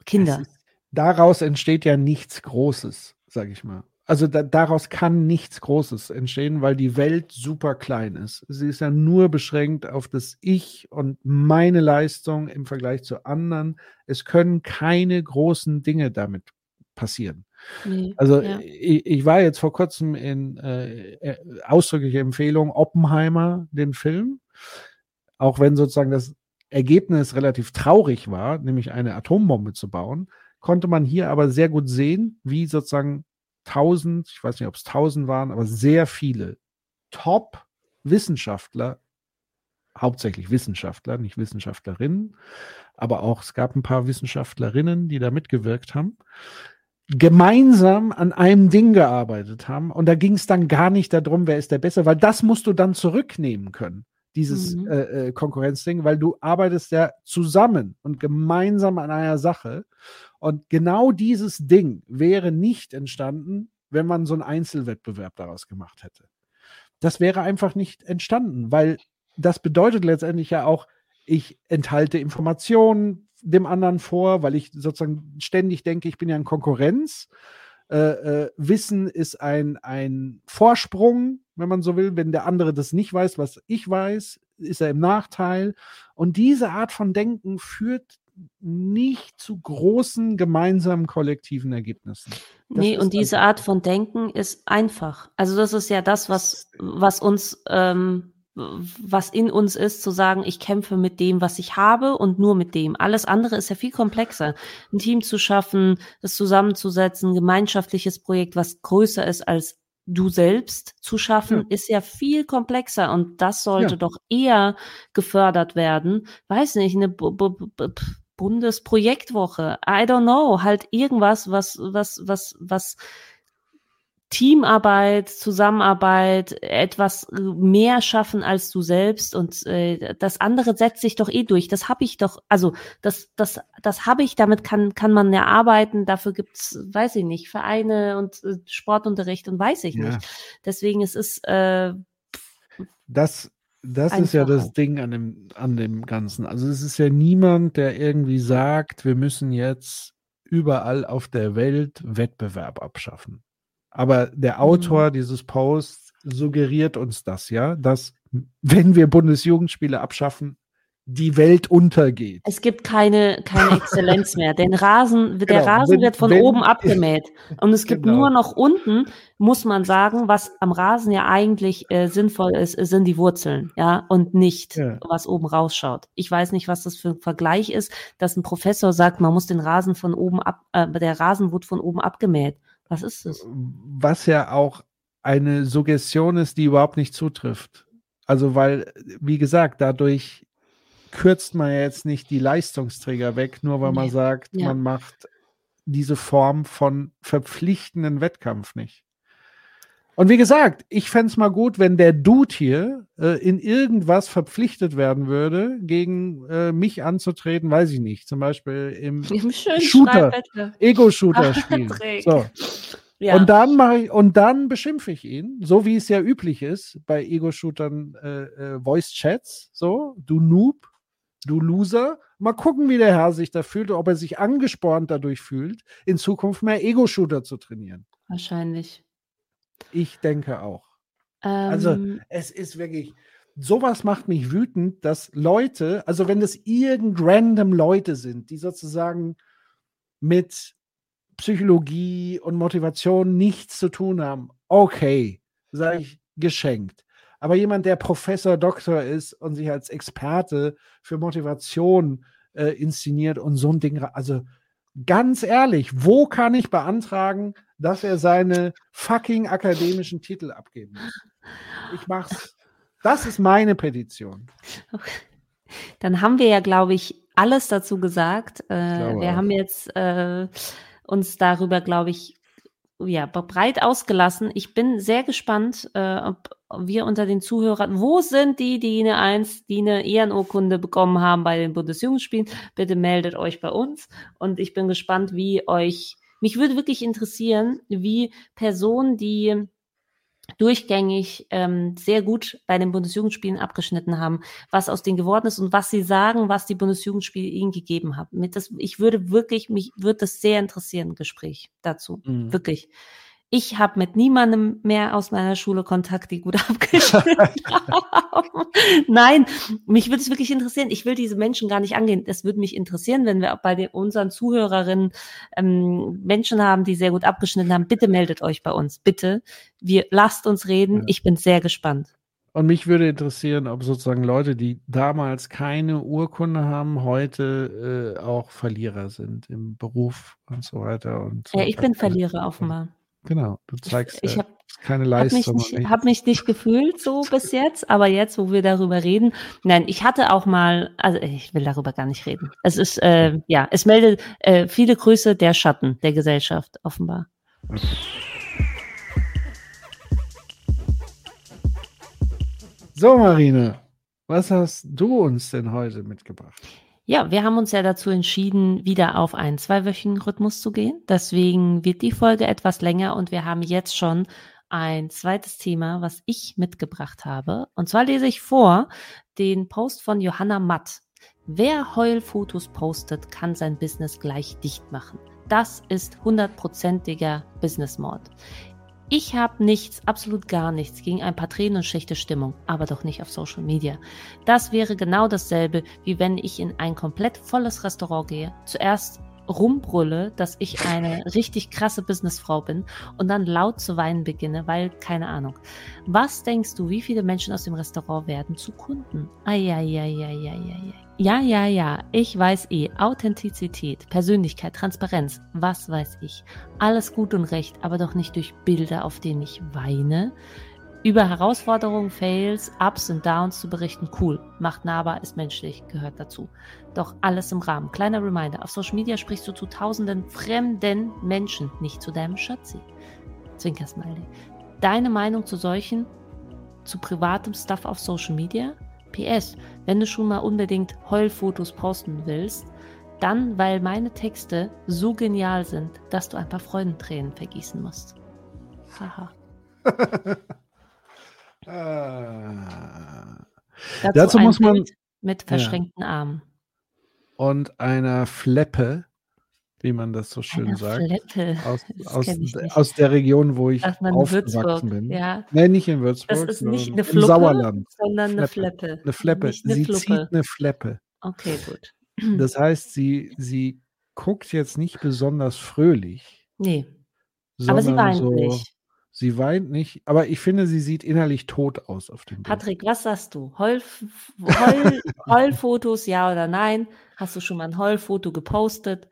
Kinder. Ist, daraus entsteht ja nichts Großes, sage ich mal also da, daraus kann nichts Großes entstehen, weil die Welt super klein ist. Sie ist ja nur beschränkt auf das Ich und meine Leistung im Vergleich zu anderen. Es können keine großen Dinge damit passieren. Nee, also ja. ich, ich, war jetzt vor kurzem in äh, äh, ausdrückliche Empfehlung Oppenheimer, den Film, auch wenn sozusagen das Ergebnis relativ traurig war, nämlich eine Atombombe zu bauen, konnte man hier aber sehr gut sehen, wie sozusagen tausend, ich weiß nicht, ob es tausend waren, aber sehr viele Top-Wissenschaftler, hauptsächlich Wissenschaftler, nicht Wissenschaftlerinnen, aber auch es gab ein paar Wissenschaftlerinnen, die da mitgewirkt haben, gemeinsam an einem Ding gearbeitet haben. Und da ging es dann gar nicht darum, wer ist der Beste, weil das musst du dann zurücknehmen können dieses mhm. äh, äh Konkurrenzding, weil du arbeitest ja zusammen und gemeinsam an einer Sache. Und genau dieses Ding wäre nicht entstanden, wenn man so einen Einzelwettbewerb daraus gemacht hätte. Das wäre einfach nicht entstanden, weil das bedeutet letztendlich ja auch, ich enthalte Informationen dem anderen vor, weil ich sozusagen ständig denke, ich bin ja in Konkurrenz. Äh, äh, Wissen ist ein, ein Vorsprung, wenn man so will. Wenn der andere das nicht weiß, was ich weiß, ist er im Nachteil. Und diese Art von Denken führt nicht zu großen gemeinsamen kollektiven Ergebnissen. Das nee, und diese Art von Denken ist einfach. Also das ist ja das, was, was uns, ähm, was in uns ist, zu sagen, ich kämpfe mit dem, was ich habe und nur mit dem. Alles andere ist ja viel komplexer. Ein Team zu schaffen, das zusammenzusetzen, ein gemeinschaftliches Projekt, was größer ist als du selbst zu schaffen, ja. ist ja viel komplexer und das sollte ja. doch eher gefördert werden. Weiß nicht, eine B B B Bundesprojektwoche, I don't know, halt irgendwas, was, was, was, was Teamarbeit, Zusammenarbeit, etwas mehr schaffen als du selbst und äh, das andere setzt sich doch eh durch. Das habe ich doch, also das, das, das habe ich, damit kann, kann man ja arbeiten, dafür gibt's, weiß ich nicht, Vereine und äh, Sportunterricht und weiß ich ja. nicht. Deswegen es ist äh, das, das ist ja das Ding an dem, an dem Ganzen. Also es ist ja niemand, der irgendwie sagt, wir müssen jetzt überall auf der Welt Wettbewerb abschaffen. Aber der Autor mhm. dieses Posts suggeriert uns das ja, dass wenn wir Bundesjugendspiele abschaffen, die Welt untergeht. Es gibt keine, keine Exzellenz mehr. Den Rasen, der genau, Rasen wenn, wird von wenn, oben abgemäht. Und es gibt genau. nur noch unten, muss man sagen, was am Rasen ja eigentlich äh, sinnvoll ist, sind die Wurzeln, ja, und nicht, ja. was oben rausschaut. Ich weiß nicht, was das für ein Vergleich ist, dass ein Professor sagt, man muss den Rasen von oben ab, äh, der Rasen wird von oben abgemäht. Was ist das? Was ja auch eine Suggestion ist, die überhaupt nicht zutrifft. Also, weil, wie gesagt, dadurch kürzt man ja jetzt nicht die Leistungsträger weg, nur weil nee. man sagt, ja. man macht diese Form von verpflichtenden Wettkampf nicht. Und wie gesagt, ich fände es mal gut, wenn der Dude hier äh, in irgendwas verpflichtet werden würde, gegen äh, mich anzutreten, weiß ich nicht. Zum Beispiel im, Im Shooter, Ego-Shooter-Spiel. so. Ja. Und dann mache ich, und dann beschimpfe ich ihn, so wie es ja üblich ist bei Ego-Shootern, äh, äh, Voice-Chats, so, du Noob, du Loser. Mal gucken, wie der Herr sich da fühlt, ob er sich angespornt dadurch fühlt, in Zukunft mehr Ego-Shooter zu trainieren. Wahrscheinlich. Ich denke auch. Also, ähm, also es ist wirklich, sowas macht mich wütend, dass Leute, also wenn das irgend random Leute sind, die sozusagen mit Psychologie und Motivation nichts zu tun haben, okay, sage ich geschenkt. Aber jemand, der Professor, Doktor ist und sich als Experte für Motivation äh, inszeniert und so ein Ding. Also ganz ehrlich, wo kann ich beantragen, dass er seine fucking akademischen Titel abgeben muss? Ich mach's. Das ist meine Petition. Okay. Dann haben wir ja, glaube ich, alles dazu gesagt. Äh, wir auch. haben jetzt äh, uns darüber, glaube ich, ja, breit ausgelassen. Ich bin sehr gespannt, äh, ob wir unter den Zuhörern, wo sind die, die eine Eins, die eine Ehrenurkunde bekommen haben bei den Bundesjugendspielen? Bitte meldet euch bei uns. Und ich bin gespannt, wie euch, mich würde wirklich interessieren, wie Personen, die durchgängig ähm, sehr gut bei den Bundesjugendspielen abgeschnitten haben, was aus denen geworden ist und was sie sagen, was die Bundesjugendspiele ihnen gegeben haben. Mit das, ich würde wirklich, mich würde das sehr interessieren, Gespräch dazu. Mhm. Wirklich. Ich habe mit niemandem mehr aus meiner Schule Kontakt, die gut abgeschnitten haben. Nein, mich würde es wirklich interessieren. Ich will diese Menschen gar nicht angehen. Es würde mich interessieren, wenn wir auch bei den, unseren Zuhörerinnen ähm, Menschen haben, die sehr gut abgeschnitten haben. Bitte meldet euch bei uns. Bitte. Wir lasst uns reden. Ja. Ich bin sehr gespannt. Und mich würde interessieren, ob sozusagen Leute, die damals keine Urkunde haben, heute äh, auch Verlierer sind im Beruf und so weiter. Und so. Ja, ich bin Verlierer offenbar. Genau, du zeigst ich, ich hab, keine Leistung. Ich habe mich nicht gefühlt so bis jetzt, aber jetzt, wo wir darüber reden, nein, ich hatte auch mal, also ich will darüber gar nicht reden. Es ist, äh, ja, es meldet äh, viele Grüße der Schatten der Gesellschaft, offenbar. So, Marine, was hast du uns denn heute mitgebracht? Ja, wir haben uns ja dazu entschieden, wieder auf einen zweiwöchigen Rhythmus zu gehen. Deswegen wird die Folge etwas länger und wir haben jetzt schon ein zweites Thema, was ich mitgebracht habe. Und zwar lese ich vor den Post von Johanna Matt. Wer Heulfotos postet, kann sein Business gleich dicht machen. Das ist hundertprozentiger Businessmord. Ich habe nichts, absolut gar nichts gegen ein paar Tränen und schlechte Stimmung, aber doch nicht auf Social Media. Das wäre genau dasselbe, wie wenn ich in ein komplett volles Restaurant gehe, zuerst rumbrülle, dass ich eine richtig krasse Businessfrau bin und dann laut zu weinen beginne, weil keine Ahnung. Was denkst du, wie viele Menschen aus dem Restaurant werden zu Kunden? Eieieiei. Ja, ja, ja, ich weiß eh. Authentizität, Persönlichkeit, Transparenz, was weiß ich. Alles gut und recht, aber doch nicht durch Bilder, auf denen ich weine. Über Herausforderungen, Fails, Ups und Downs zu berichten, cool. Macht nahbar, ist menschlich, gehört dazu. Doch alles im Rahmen. Kleiner Reminder, auf Social Media sprichst du zu tausenden fremden Menschen, nicht zu deinem Schatzi. Zwinkersmiley. Deine Meinung zu solchen, zu privatem Stuff auf Social Media? PS, wenn du schon mal unbedingt Heulfotos posten willst, dann, weil meine Texte so genial sind, dass du ein paar Freudentränen vergießen musst. Haha. ah. Dazu, Dazu muss man mit verschränkten ja. Armen und einer Fleppe wie man das so schön Eine sagt. Fleppe. Aus, aus, aus, der Region, wo ich aufgewachsen bin. Ja. Nein, nicht in Würzburg. Das ist nicht eine Fluppe, Sauerland. sondern eine Fleppe. Eine Fleppe. Eine sie Fluppe. zieht eine Fleppe. Okay, gut. Das heißt, sie, sie guckt jetzt nicht besonders fröhlich. Nee. Aber sie weint so, nicht. Sie weint nicht, aber ich finde, sie sieht innerlich tot aus auf dem Bild. Patrick, was sagst du? Heul, Heul, Heulfotos, ja oder nein? Hast du schon mal ein Heulfoto gepostet?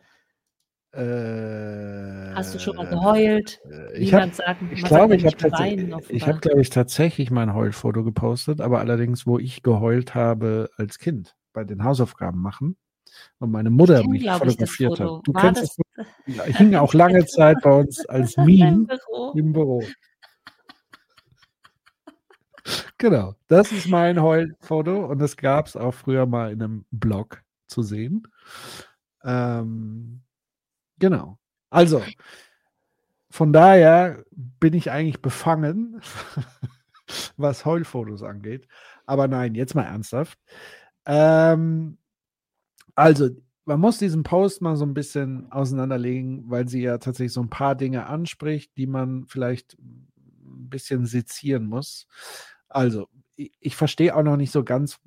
Äh, Hast du schon mal geheult? Äh, ich habe, ich glaube, ich habe tatsächlich, ich habe, glaube ich, tatsächlich mein Heulfoto gepostet, aber allerdings, wo ich geheult habe als Kind bei den Hausaufgaben machen und meine Mutter kenn, mich fotografiert hat. Du War kennst das, das hing auch lange Zeit bei uns als Meme Büro. im Büro. Genau, das ist mein Heulfoto und das gab es auch früher mal in einem Blog zu sehen. Ähm, Genau. Also, von daher bin ich eigentlich befangen, was Heulfotos angeht. Aber nein, jetzt mal ernsthaft. Ähm, also, man muss diesen Post mal so ein bisschen auseinanderlegen, weil sie ja tatsächlich so ein paar Dinge anspricht, die man vielleicht ein bisschen sezieren muss. Also, ich, ich verstehe auch noch nicht so ganz,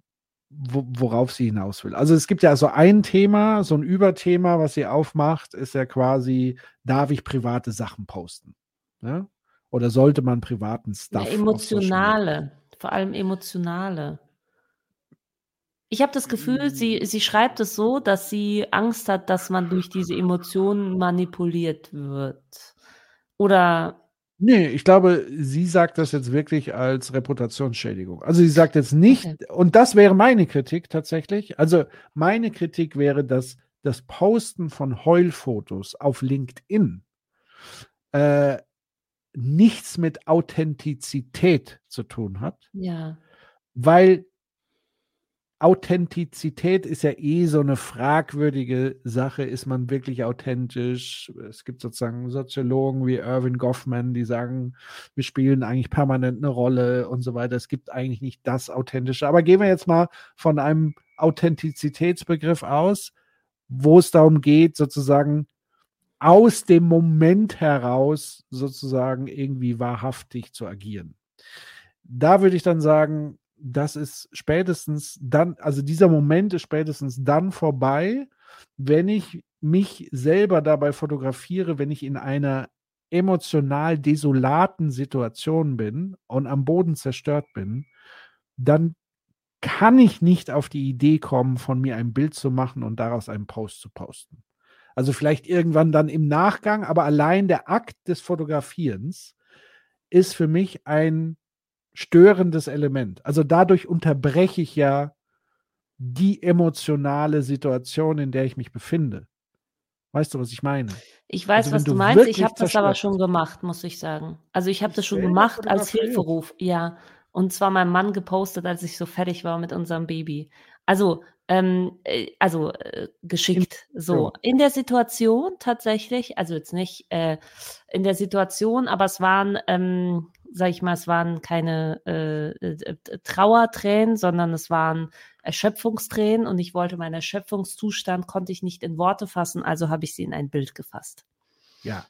worauf sie hinaus will. Also es gibt ja so ein Thema, so ein Überthema, was sie aufmacht, ist ja quasi, darf ich private Sachen posten? Ja? Oder sollte man privaten Stuff? Ja, emotionale, vor allem emotionale. Ich habe das Gefühl, sie, sie schreibt es so, dass sie Angst hat, dass man durch diese Emotionen manipuliert wird. Oder Nee, ich glaube, sie sagt das jetzt wirklich als Reputationsschädigung. Also sie sagt jetzt nicht, okay. und das wäre meine Kritik tatsächlich. Also meine Kritik wäre, dass das Posten von Heulfotos auf LinkedIn äh, nichts mit Authentizität zu tun hat. Ja. Weil Authentizität ist ja eh so eine fragwürdige Sache. Ist man wirklich authentisch? Es gibt sozusagen Soziologen wie Irvin Goffman, die sagen, wir spielen eigentlich permanent eine Rolle und so weiter. Es gibt eigentlich nicht das Authentische. Aber gehen wir jetzt mal von einem Authentizitätsbegriff aus, wo es darum geht, sozusagen aus dem Moment heraus sozusagen irgendwie wahrhaftig zu agieren. Da würde ich dann sagen, das ist spätestens dann, also dieser Moment ist spätestens dann vorbei, wenn ich mich selber dabei fotografiere, wenn ich in einer emotional desolaten Situation bin und am Boden zerstört bin, dann kann ich nicht auf die Idee kommen, von mir ein Bild zu machen und daraus einen Post zu posten. Also vielleicht irgendwann dann im Nachgang, aber allein der Akt des Fotografierens ist für mich ein störendes Element. Also dadurch unterbreche ich ja die emotionale Situation, in der ich mich befinde. Weißt du, was ich meine? Ich weiß, also, was du meinst. Ich habe das aber schon gemacht, muss ich sagen. Also ich habe das schon gemacht als Hilferuf. Ja. Und zwar meinem Mann gepostet, als ich so fertig war mit unserem Baby. Also, ähm, äh, also äh, geschickt. So. In der Situation tatsächlich, also jetzt nicht äh, in der Situation, aber es waren ähm, sag ich mal, es waren keine äh, äh, Trauertränen, sondern es waren Erschöpfungstränen und ich wollte meinen Erschöpfungszustand, konnte ich nicht in Worte fassen, also habe ich sie in ein Bild gefasst. Ja,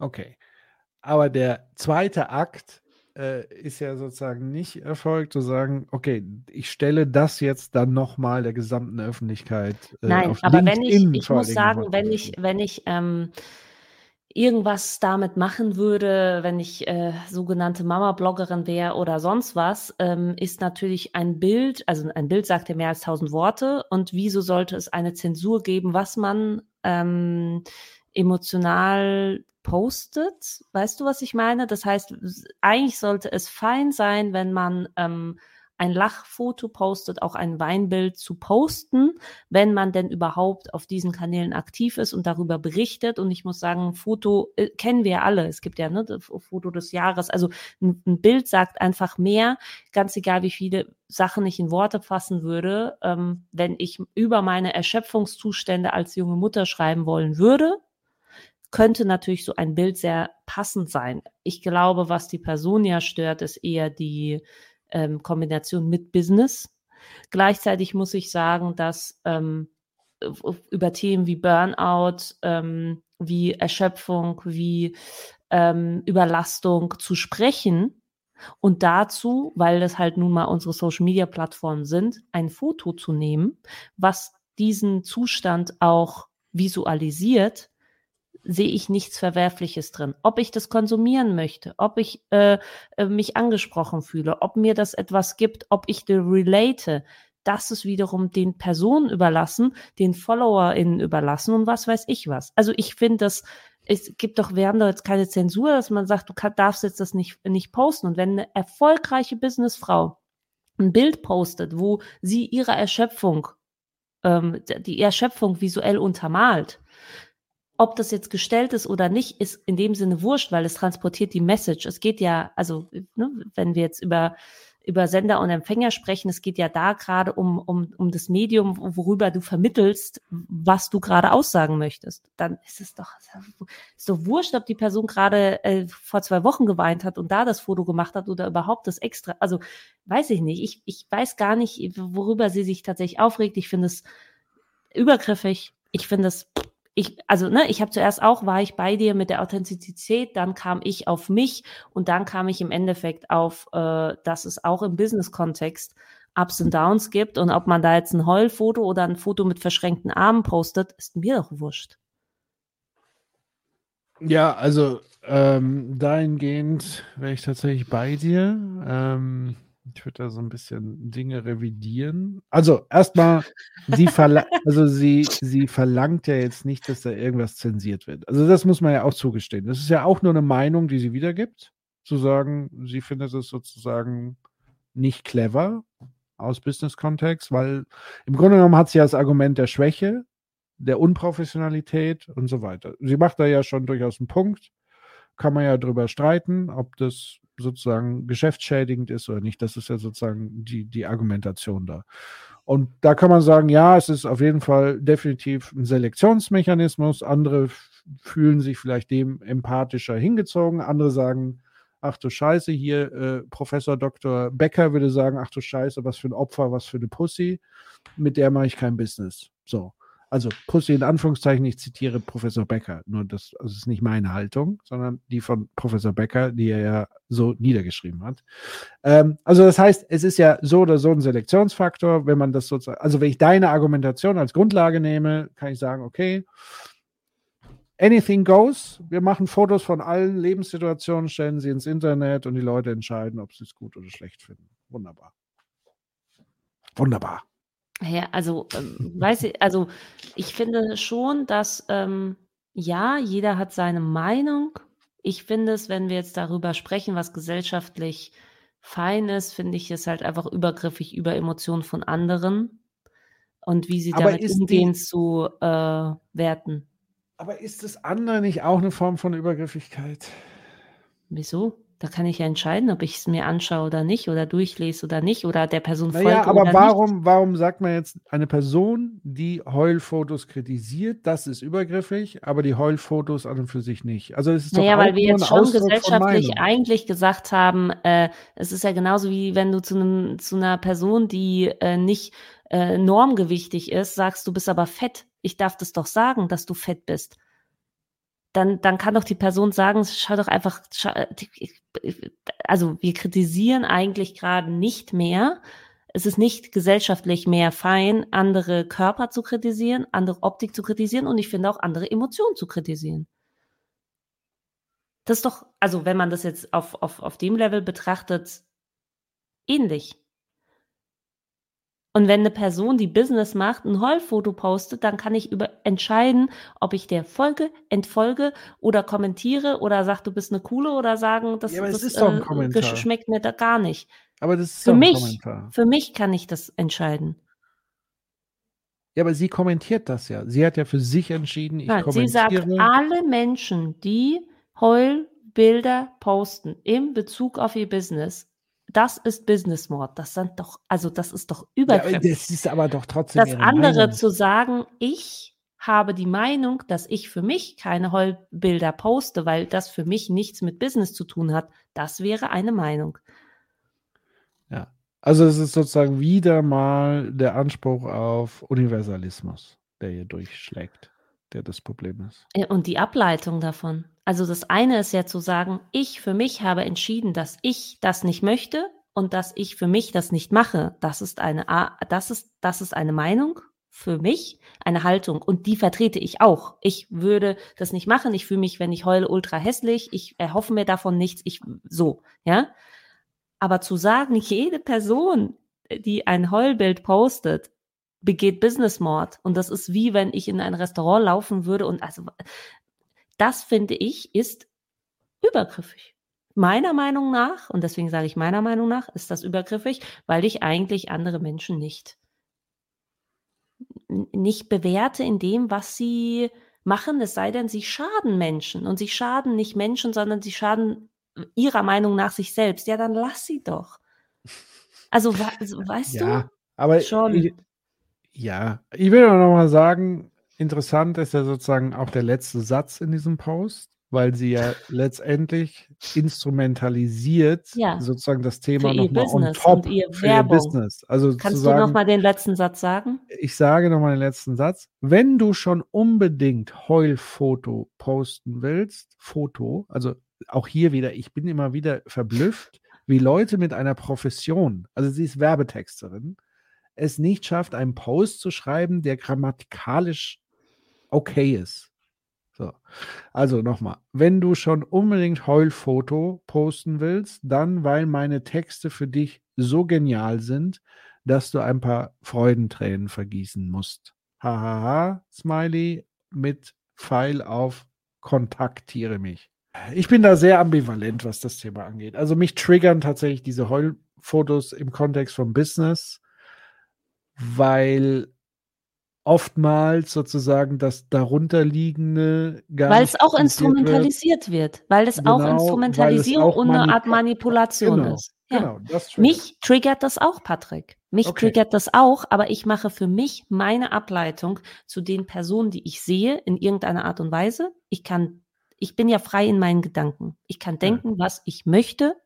okay. Aber der zweite Akt äh, ist ja sozusagen nicht erfolgt, zu sagen, okay, ich stelle das jetzt dann nochmal der gesamten Öffentlichkeit. Äh, Nein, aber LinkedIn wenn ich, ich muss sagen, wenn ich, wenn ich ähm, irgendwas damit machen würde, wenn ich äh, sogenannte Mama-Bloggerin wäre oder sonst was, ähm, ist natürlich ein Bild, also ein Bild sagt ja mehr als tausend Worte. Und wieso sollte es eine Zensur geben, was man ähm, emotional postet? Weißt du, was ich meine? Das heißt, eigentlich sollte es fein sein, wenn man ähm, ein Lachfoto postet, auch ein Weinbild zu posten, wenn man denn überhaupt auf diesen Kanälen aktiv ist und darüber berichtet. Und ich muss sagen, Foto äh, kennen wir alle. Es gibt ja ne, das Foto des Jahres. Also ein, ein, Bild sagt einfach mehr, ganz egal wie viele Sachen ich in Worte fassen würde. Ähm, wenn ich über meine Erschöpfungszustände als junge Mutter schreiben wollen würde, könnte natürlich so ein Bild sehr passend sein. Ich glaube, was die Person ja stört, ist eher die ähm, Kombination mit Business. Gleichzeitig muss ich sagen, dass ähm, über Themen wie Burnout, ähm, wie Erschöpfung, wie ähm, Überlastung zu sprechen und dazu, weil das halt nun mal unsere Social-Media-Plattformen sind, ein Foto zu nehmen, was diesen Zustand auch visualisiert, sehe ich nichts Verwerfliches drin. Ob ich das konsumieren möchte, ob ich äh, äh, mich angesprochen fühle, ob mir das etwas gibt, ob ich relate, das ist wiederum den Personen überlassen, den FollowerInnen überlassen und was weiß ich was. Also ich finde das, es gibt doch, wir haben doch jetzt keine Zensur, dass man sagt, du kann, darfst jetzt das nicht, nicht posten. Und wenn eine erfolgreiche Businessfrau ein Bild postet, wo sie ihre Erschöpfung, ähm, die Erschöpfung visuell untermalt, ob das jetzt gestellt ist oder nicht, ist in dem Sinne wurscht, weil es transportiert die Message. Es geht ja, also ne, wenn wir jetzt über über Sender und Empfänger sprechen, es geht ja da gerade um, um, um das Medium, worüber du vermittelst, was du gerade aussagen möchtest. Dann ist es doch, doch wurscht, ob die Person gerade äh, vor zwei Wochen geweint hat und da das Foto gemacht hat oder überhaupt das extra. Also weiß ich nicht. Ich, ich weiß gar nicht, worüber sie sich tatsächlich aufregt. Ich finde es übergriffig. Ich finde es ich, also ne, ich habe zuerst auch, war ich bei dir mit der Authentizität, dann kam ich auf mich und dann kam ich im Endeffekt auf, äh, dass es auch im Business-Kontext Ups und Downs gibt und ob man da jetzt ein Heulfoto oder ein Foto mit verschränkten Armen postet, ist mir doch wurscht. Ja, also ähm, dahingehend wäre ich tatsächlich bei dir. Ähm, Ich würde da so ein bisschen Dinge revidieren. Also erstmal, sie, verla also sie, sie verlangt ja jetzt nicht, dass da irgendwas zensiert wird. Also das muss man ja auch zugestehen. Das ist ja auch nur eine Meinung, die sie wiedergibt. Zu sagen, sie findet es sozusagen nicht clever aus Business-Kontext, weil im Grunde genommen hat sie ja das Argument der Schwäche, der Unprofessionalität und so weiter. Sie macht da ja schon durchaus einen Punkt. Kann man ja drüber streiten, ob das sozusagen geschäftsschädigend ist oder nicht. Das ist ja sozusagen die, die Argumentation da. Und da kann man sagen, ja, es ist auf jeden Fall definitiv ein Selektionsmechanismus. Andere fühlen sich vielleicht dem empathischer hingezogen. Andere sagen, ach du Scheiße, hier äh, Professor Dr. Becker würde sagen, ach du Scheiße, was für ein Opfer, was für eine Pussy. Mit der mache ich kein Business. So. Also Pussy in Anführungszeichen, ich zitiere Professor Becker, nur das, das ist nicht meine Haltung, sondern die von Professor Becker, die er ja so niedergeschrieben hat. Ähm, also das heißt, es ist ja so oder so ein Selektionsfaktor, wenn man das sozusagen, also wenn ich deine Argumentation als Grundlage nehme, kann ich sagen, okay, anything goes. Wir machen Fotos von allen Lebenssituationen, stellen sie ins Internet und die Leute entscheiden, ob sie es gut oder schlecht finden. Wunderbar. Wunderbar. Ja, also, ähm, weiß ich, also ich finde schon, dass ähm, ja, jeder hat seine Meinung. Ich finde es, wenn wir jetzt darüber sprechen, was gesellschaftlich fein ist, finde ich es halt einfach übergriffig über Emotionen von anderen und wie sie Aber damit umgehen die, zu äh, werten. aber ist das andere nicht auch eine Form von Übergriffigkeit? Wieso? Da kann ich ja entscheiden, ob ich es mir anschaue oder nicht oder durchlese oder nicht oder der Person Naja, folge aber oder nicht. warum, warum sagt man jetzt eine Person, die Heulfotos kritisiert, das ist übergriffig, aber die Heulfotos an und für sich nicht? Also es ist doch Naja, auch weil wir jetzt schon Ausdruck gesellschaftlich eigentlich gesagt haben, äh, es ist ja genauso wie wenn du zu, einem, zu einer Person, die äh, nicht äh, normgewichtig ist, sagst, du bist aber fett. Ich darf das doch sagen, dass du fett bist. Dann, dann kann doch die Person sagen, schau doch einfach, schau, äh, also wir kritisieren eigentlich gerade nicht mehr. Es ist nicht gesellschaftlich mehr fein, andere Körper zu kritisieren, andere Optik zu kritisieren und ich finde auch andere Emotionen zu kritisieren. Das ist doch, also wenn man das jetzt auf, auf, auf dem Level betrachtet, ähnlich. Und wenn eine Person, die Business macht, ein Heulfoto postet, dann kann ich über entscheiden, ob ich der folge, entfolge oder kommentiere oder sag, du bist eine coole oder sagen, das, Ja, das ist doch ein äh, schmeckt mir da gar nicht. Aber das ist Für mich, Kommentar. für mich kann ich das entscheiden. Ja, aber sie kommentiert das ja. Sie hat ja für sich entschieden, ich Nein, sie sagt, kommentiere. alle Menschen, die Heulbilder posten in Bezug auf ihr Business, das ist Businessmord. Das sind doch, also das ist doch Ja, übergriffig. das ist aber doch trotzdem Das andere Meinung. zu sagen, ich habe die Meinung, dass ich für mich keine Heulbilder poste, weil das für mich nichts mit Business zu tun hat, das wäre eine Meinung. Ja. Also es ist sozusagen wieder mal der Anspruch auf Universalismus, der hier durchschlägt, der das Problem ist. Und die Ableitung davon. Also das eine ist ja zu sagen, ich für mich habe entschieden, dass ich das nicht möchte und dass ich für mich das nicht mache. Das ist eine, das ist, das ist eine Meinung für mich, eine Haltung und die vertrete ich auch. Ich würde das nicht machen. Ich fühle mich, wenn ich heule, ultra hässlich. Ich erhoffe mir davon nichts. Ich, so, ja. Aber zu sagen, jede Person, die ein Heulbild postet, begeht Businessmord. Und das ist wie wenn ich in ein Restaurant laufen würde und also das finde ich ist übergriffig. Meiner Meinung nach, und deswegen sage ich meiner Meinung nach, ist das übergriffig, weil ich eigentlich andere Menschen nicht, nicht bewerte in dem, was sie machen, es sei denn, sie schaden Menschen. Und sie schaden nicht Menschen, sondern sie schaden ihrer Meinung nach sich selbst. Ja, dann lass sie doch. Also, wa- also, weißt Ja, aber Schon. Ich, ja, ich will auch noch mal sagen, interessant ist ja sozusagen auch der letzte Satz in diesem Post, weil sie ja letztendlich instrumentalisiert Ja. sozusagen das Thema nochmal on top und ihr für Werbung. ihr Business. Also du? Kannst du sagen, noch mal den letzten Satz sagen? ich sage nochmal den letzten Satz. Wenn du schon unbedingt Heulfoto posten willst, Foto, also auch hier wieder, ich bin immer wieder verblüfft, wie Leute mit einer Profession, also sie ist Werbetexterin, es nicht schafft, einen Post zu schreiben, der grammatikalisch okay ist. So. Also nochmal, wenn du schon unbedingt Heulfoto posten willst, dann weil meine Texte für dich so genial sind, dass du ein paar Freudentränen vergießen musst. Hahaha, Smiley mit Pfeil auf kontaktiere mich. Ich bin da sehr ambivalent, was das Thema angeht. Also mich triggern tatsächlich diese Heulfotos im Kontext vom Business, weil oftmals sozusagen das darunterliegende gar Weil es auch instrumentalisiert wird, wird weil es genau, auch Instrumentalisierung auch und eine Art Manipulation genau, ist. Ja. Genau, das mich triggert das auch, Patrick. Mich okay. triggert das auch, aber ich mache für mich meine Ableitung zu den Personen, die ich sehe, in irgendeiner Art und Weise. Ich kann, ich bin ja frei in meinen Gedanken. Ich kann denken, ja. was ich möchte.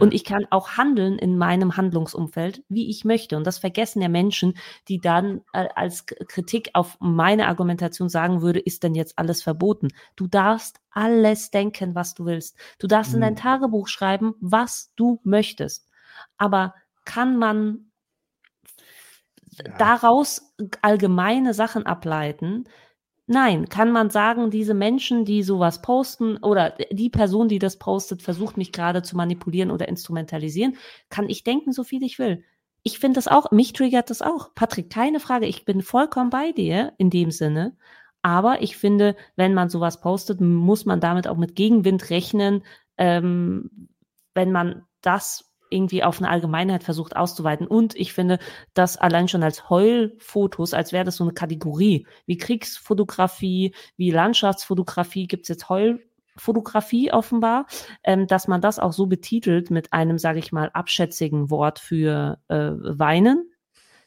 Und ich kann auch handeln in meinem Handlungsumfeld, wie ich möchte. Und das vergessen ja Menschen, die dann äh, als Kritik auf meine Argumentation sagen würde, ist denn jetzt alles verboten? Du darfst alles denken, was du willst. Du darfst mhm. in dein mhm. Tagebuch schreiben, was du möchtest. Aber kann man ja. daraus allgemeine Sachen ableiten, Nein, kann man sagen, diese Menschen, die sowas posten oder die Person, die das postet, versucht mich gerade zu manipulieren oder instrumentalisieren, kann ich denken, so viel ich will. Ich finde das auch, mich triggert das auch. Patrick, keine Frage, ich bin vollkommen bei dir in dem Sinne. Aber ich finde, wenn man sowas postet, muss man damit auch mit Gegenwind rechnen, ähm, wenn man das irgendwie auf eine Allgemeinheit versucht auszuweiten. Und ich finde, das allein schon als Heulfotos, als wäre das so eine Kategorie, wie Kriegsfotografie, wie Landschaftsfotografie, gibt es jetzt Heulfotografie offenbar, ähm, dass man das auch so betitelt mit einem, sage ich mal, abschätzigen Wort für äh, Weinen,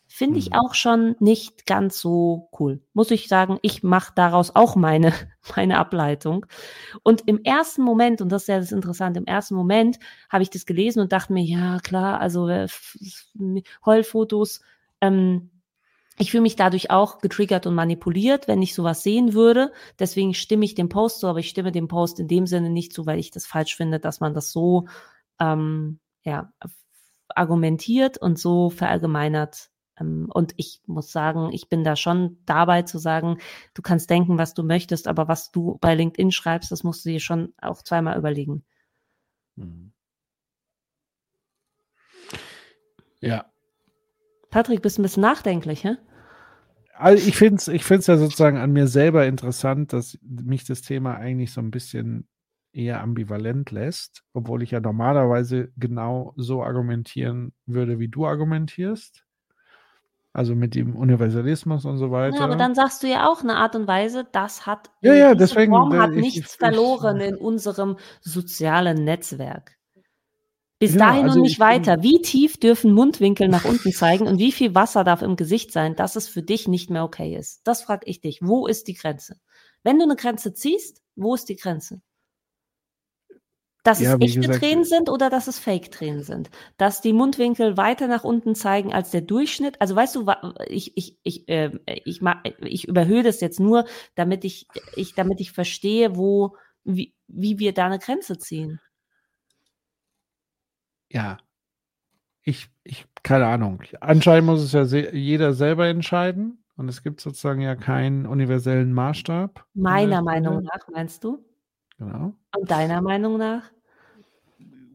finde ich mhm. auch schon nicht ganz so cool. Muss ich sagen, ich mache daraus auch meine, meine Ableitung. Und im ersten Moment, und das ist ja das Interessante, im ersten Moment habe ich das gelesen und dachte mir, ja klar, also äh, Heulfotos, ähm, ich fühle mich dadurch auch getriggert und manipuliert, wenn ich sowas sehen würde. Deswegen stimme ich dem Post zu, aber ich stimme dem Post in dem Sinne nicht zu, weil ich das falsch finde, dass man das so ähm, ja, argumentiert und so verallgemeinert und ich muss sagen, ich bin da schon dabei zu sagen, du kannst denken, was du möchtest, aber was du bei LinkedIn schreibst, das musst du dir schon auch zweimal überlegen. Mhm. Ja. Patrick, bist ein bisschen nachdenklich, hä? Also ich finde es ich find's ja sozusagen an mir selber interessant, dass mich das Thema eigentlich so ein bisschen eher ambivalent lässt, obwohl ich ja normalerweise genau so argumentieren würde, wie du argumentierst. Also mit dem Universalismus und so weiter. Ja, aber dann sagst du ja auch eine Art und Weise, das hat, ja, ja, deswegen, Form hat ich, nichts ich, verloren ich, in unserem sozialen Netzwerk. Bis ja, dahin also und nicht weiter. Wie tief dürfen Mundwinkel nach unten zeigen und wie viel Wasser darf im Gesicht sein, dass es für dich nicht mehr okay ist? Das frage ich dich. Wo ist die Grenze? Wenn du eine Grenze ziehst, wo ist die Grenze? Dass ja, es echte gesagt, Tränen sind oder dass es Fake-Tränen sind. Dass die Mundwinkel weiter nach unten zeigen als der Durchschnitt. Also weißt du, ich, ich, ich, äh, ich, ich überhöhe das jetzt nur, damit ich, ich, damit ich verstehe, wo, wie, wie wir da eine Grenze ziehen. Ja. Ich, ich, keine Ahnung. Anscheinend muss es ja se jeder selber entscheiden. Und es gibt sozusagen ja keinen universellen Maßstab. Meiner Meinung nach, meinst du? Genau. Und deiner Meinung nach?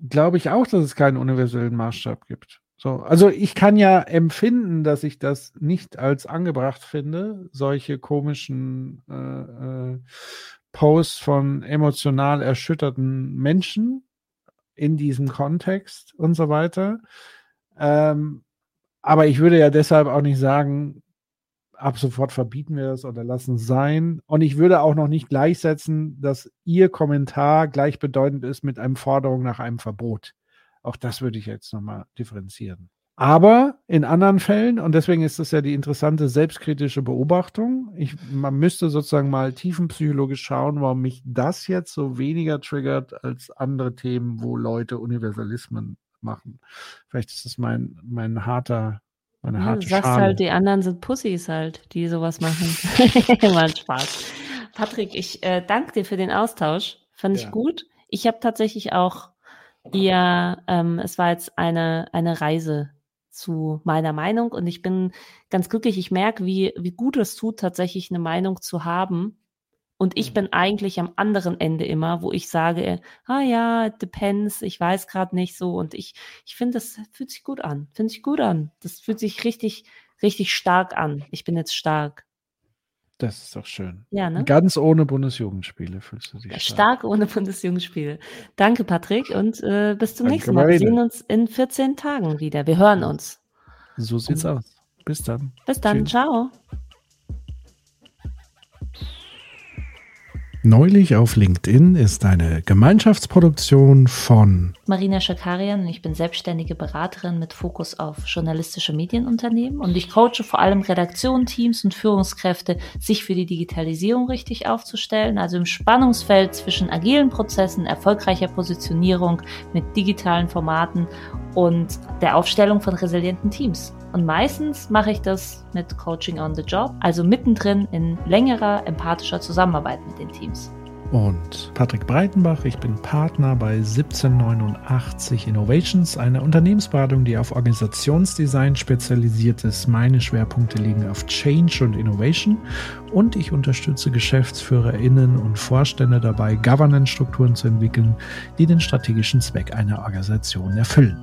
glaube ich auch, dass es keinen universellen Maßstab gibt. So, also ich kann ja empfinden, dass ich das nicht als angebracht finde, solche komischen äh, äh, Posts von emotional erschütterten Menschen in diesem Kontext und so weiter. Ähm, aber ich würde ja deshalb auch nicht sagen, ab sofort verbieten wir das oder lassen es sein. Und ich würde auch noch nicht gleichsetzen, dass Ihr Kommentar gleichbedeutend ist mit einem Forderung nach einem Verbot. Auch das würde ich jetzt nochmal differenzieren. Aber in anderen Fällen, und deswegen ist das ja die interessante selbstkritische Beobachtung, ich, man müsste sozusagen mal tiefenpsychologisch schauen, warum mich das jetzt so weniger triggert als andere Themen, wo Leute Universalismen machen. Vielleicht ist das mein, mein harter meine ja, harte du sagst Schale. halt, die anderen sind Pussys halt, die sowas machen. Mal Spaß. Patrick, ich äh, danke dir für den Austausch. Fand ja. ich gut. Ich habe tatsächlich auch eher, ähm, es war jetzt eine, eine Reise zu meiner Meinung und ich bin ganz glücklich. Ich merke, wie, wie gut es tut, tatsächlich eine Meinung zu haben Und ich bin eigentlich am anderen Ende immer, wo ich sage, ah ja, depends, ich weiß gerade nicht so. Und ich, ich finde, das fühlt sich gut an. Fühlt sich gut an. Das fühlt sich richtig, richtig stark an. Ich bin jetzt stark. Das ist doch schön. Ja, ne? Ganz ohne Bundesjugendspiele fühlst du dich stark. Stark ohne Bundesjugendspiele. Danke, Patrick, und äh, bis zum Danke, nächsten Mal. Wir sehen uns in 14 Tagen wieder. Wir hören uns. So sieht's aus. Bis dann. Bis dann. Tschüss. Ciao. Neulich auf LinkedIn ist eine Gemeinschaftsproduktion von Marina Schakarian und ich bin selbstständige Beraterin mit Fokus auf journalistische Medienunternehmen und ich coache vor allem Redaktionen, Teams und Führungskräfte, sich für die Digitalisierung richtig aufzustellen, also im Spannungsfeld zwischen agilen Prozessen, erfolgreicher Positionierung mit digitalen Formaten und der Aufstellung von resilienten Teams. Und meistens mache ich das mit Coaching on the Job, also mittendrin in längerer, empathischer Zusammenarbeit mit den Teams. Und Patrick Breitenbach. Ich bin Partner bei 1789 Innovations, einer Unternehmensberatung, die auf Organisationsdesign spezialisiert ist. Meine Schwerpunkte liegen auf Change und Innovation und ich unterstütze GeschäftsführerInnen und Vorstände dabei, Governance-Strukturen zu entwickeln, die den strategischen Zweck einer Organisation erfüllen.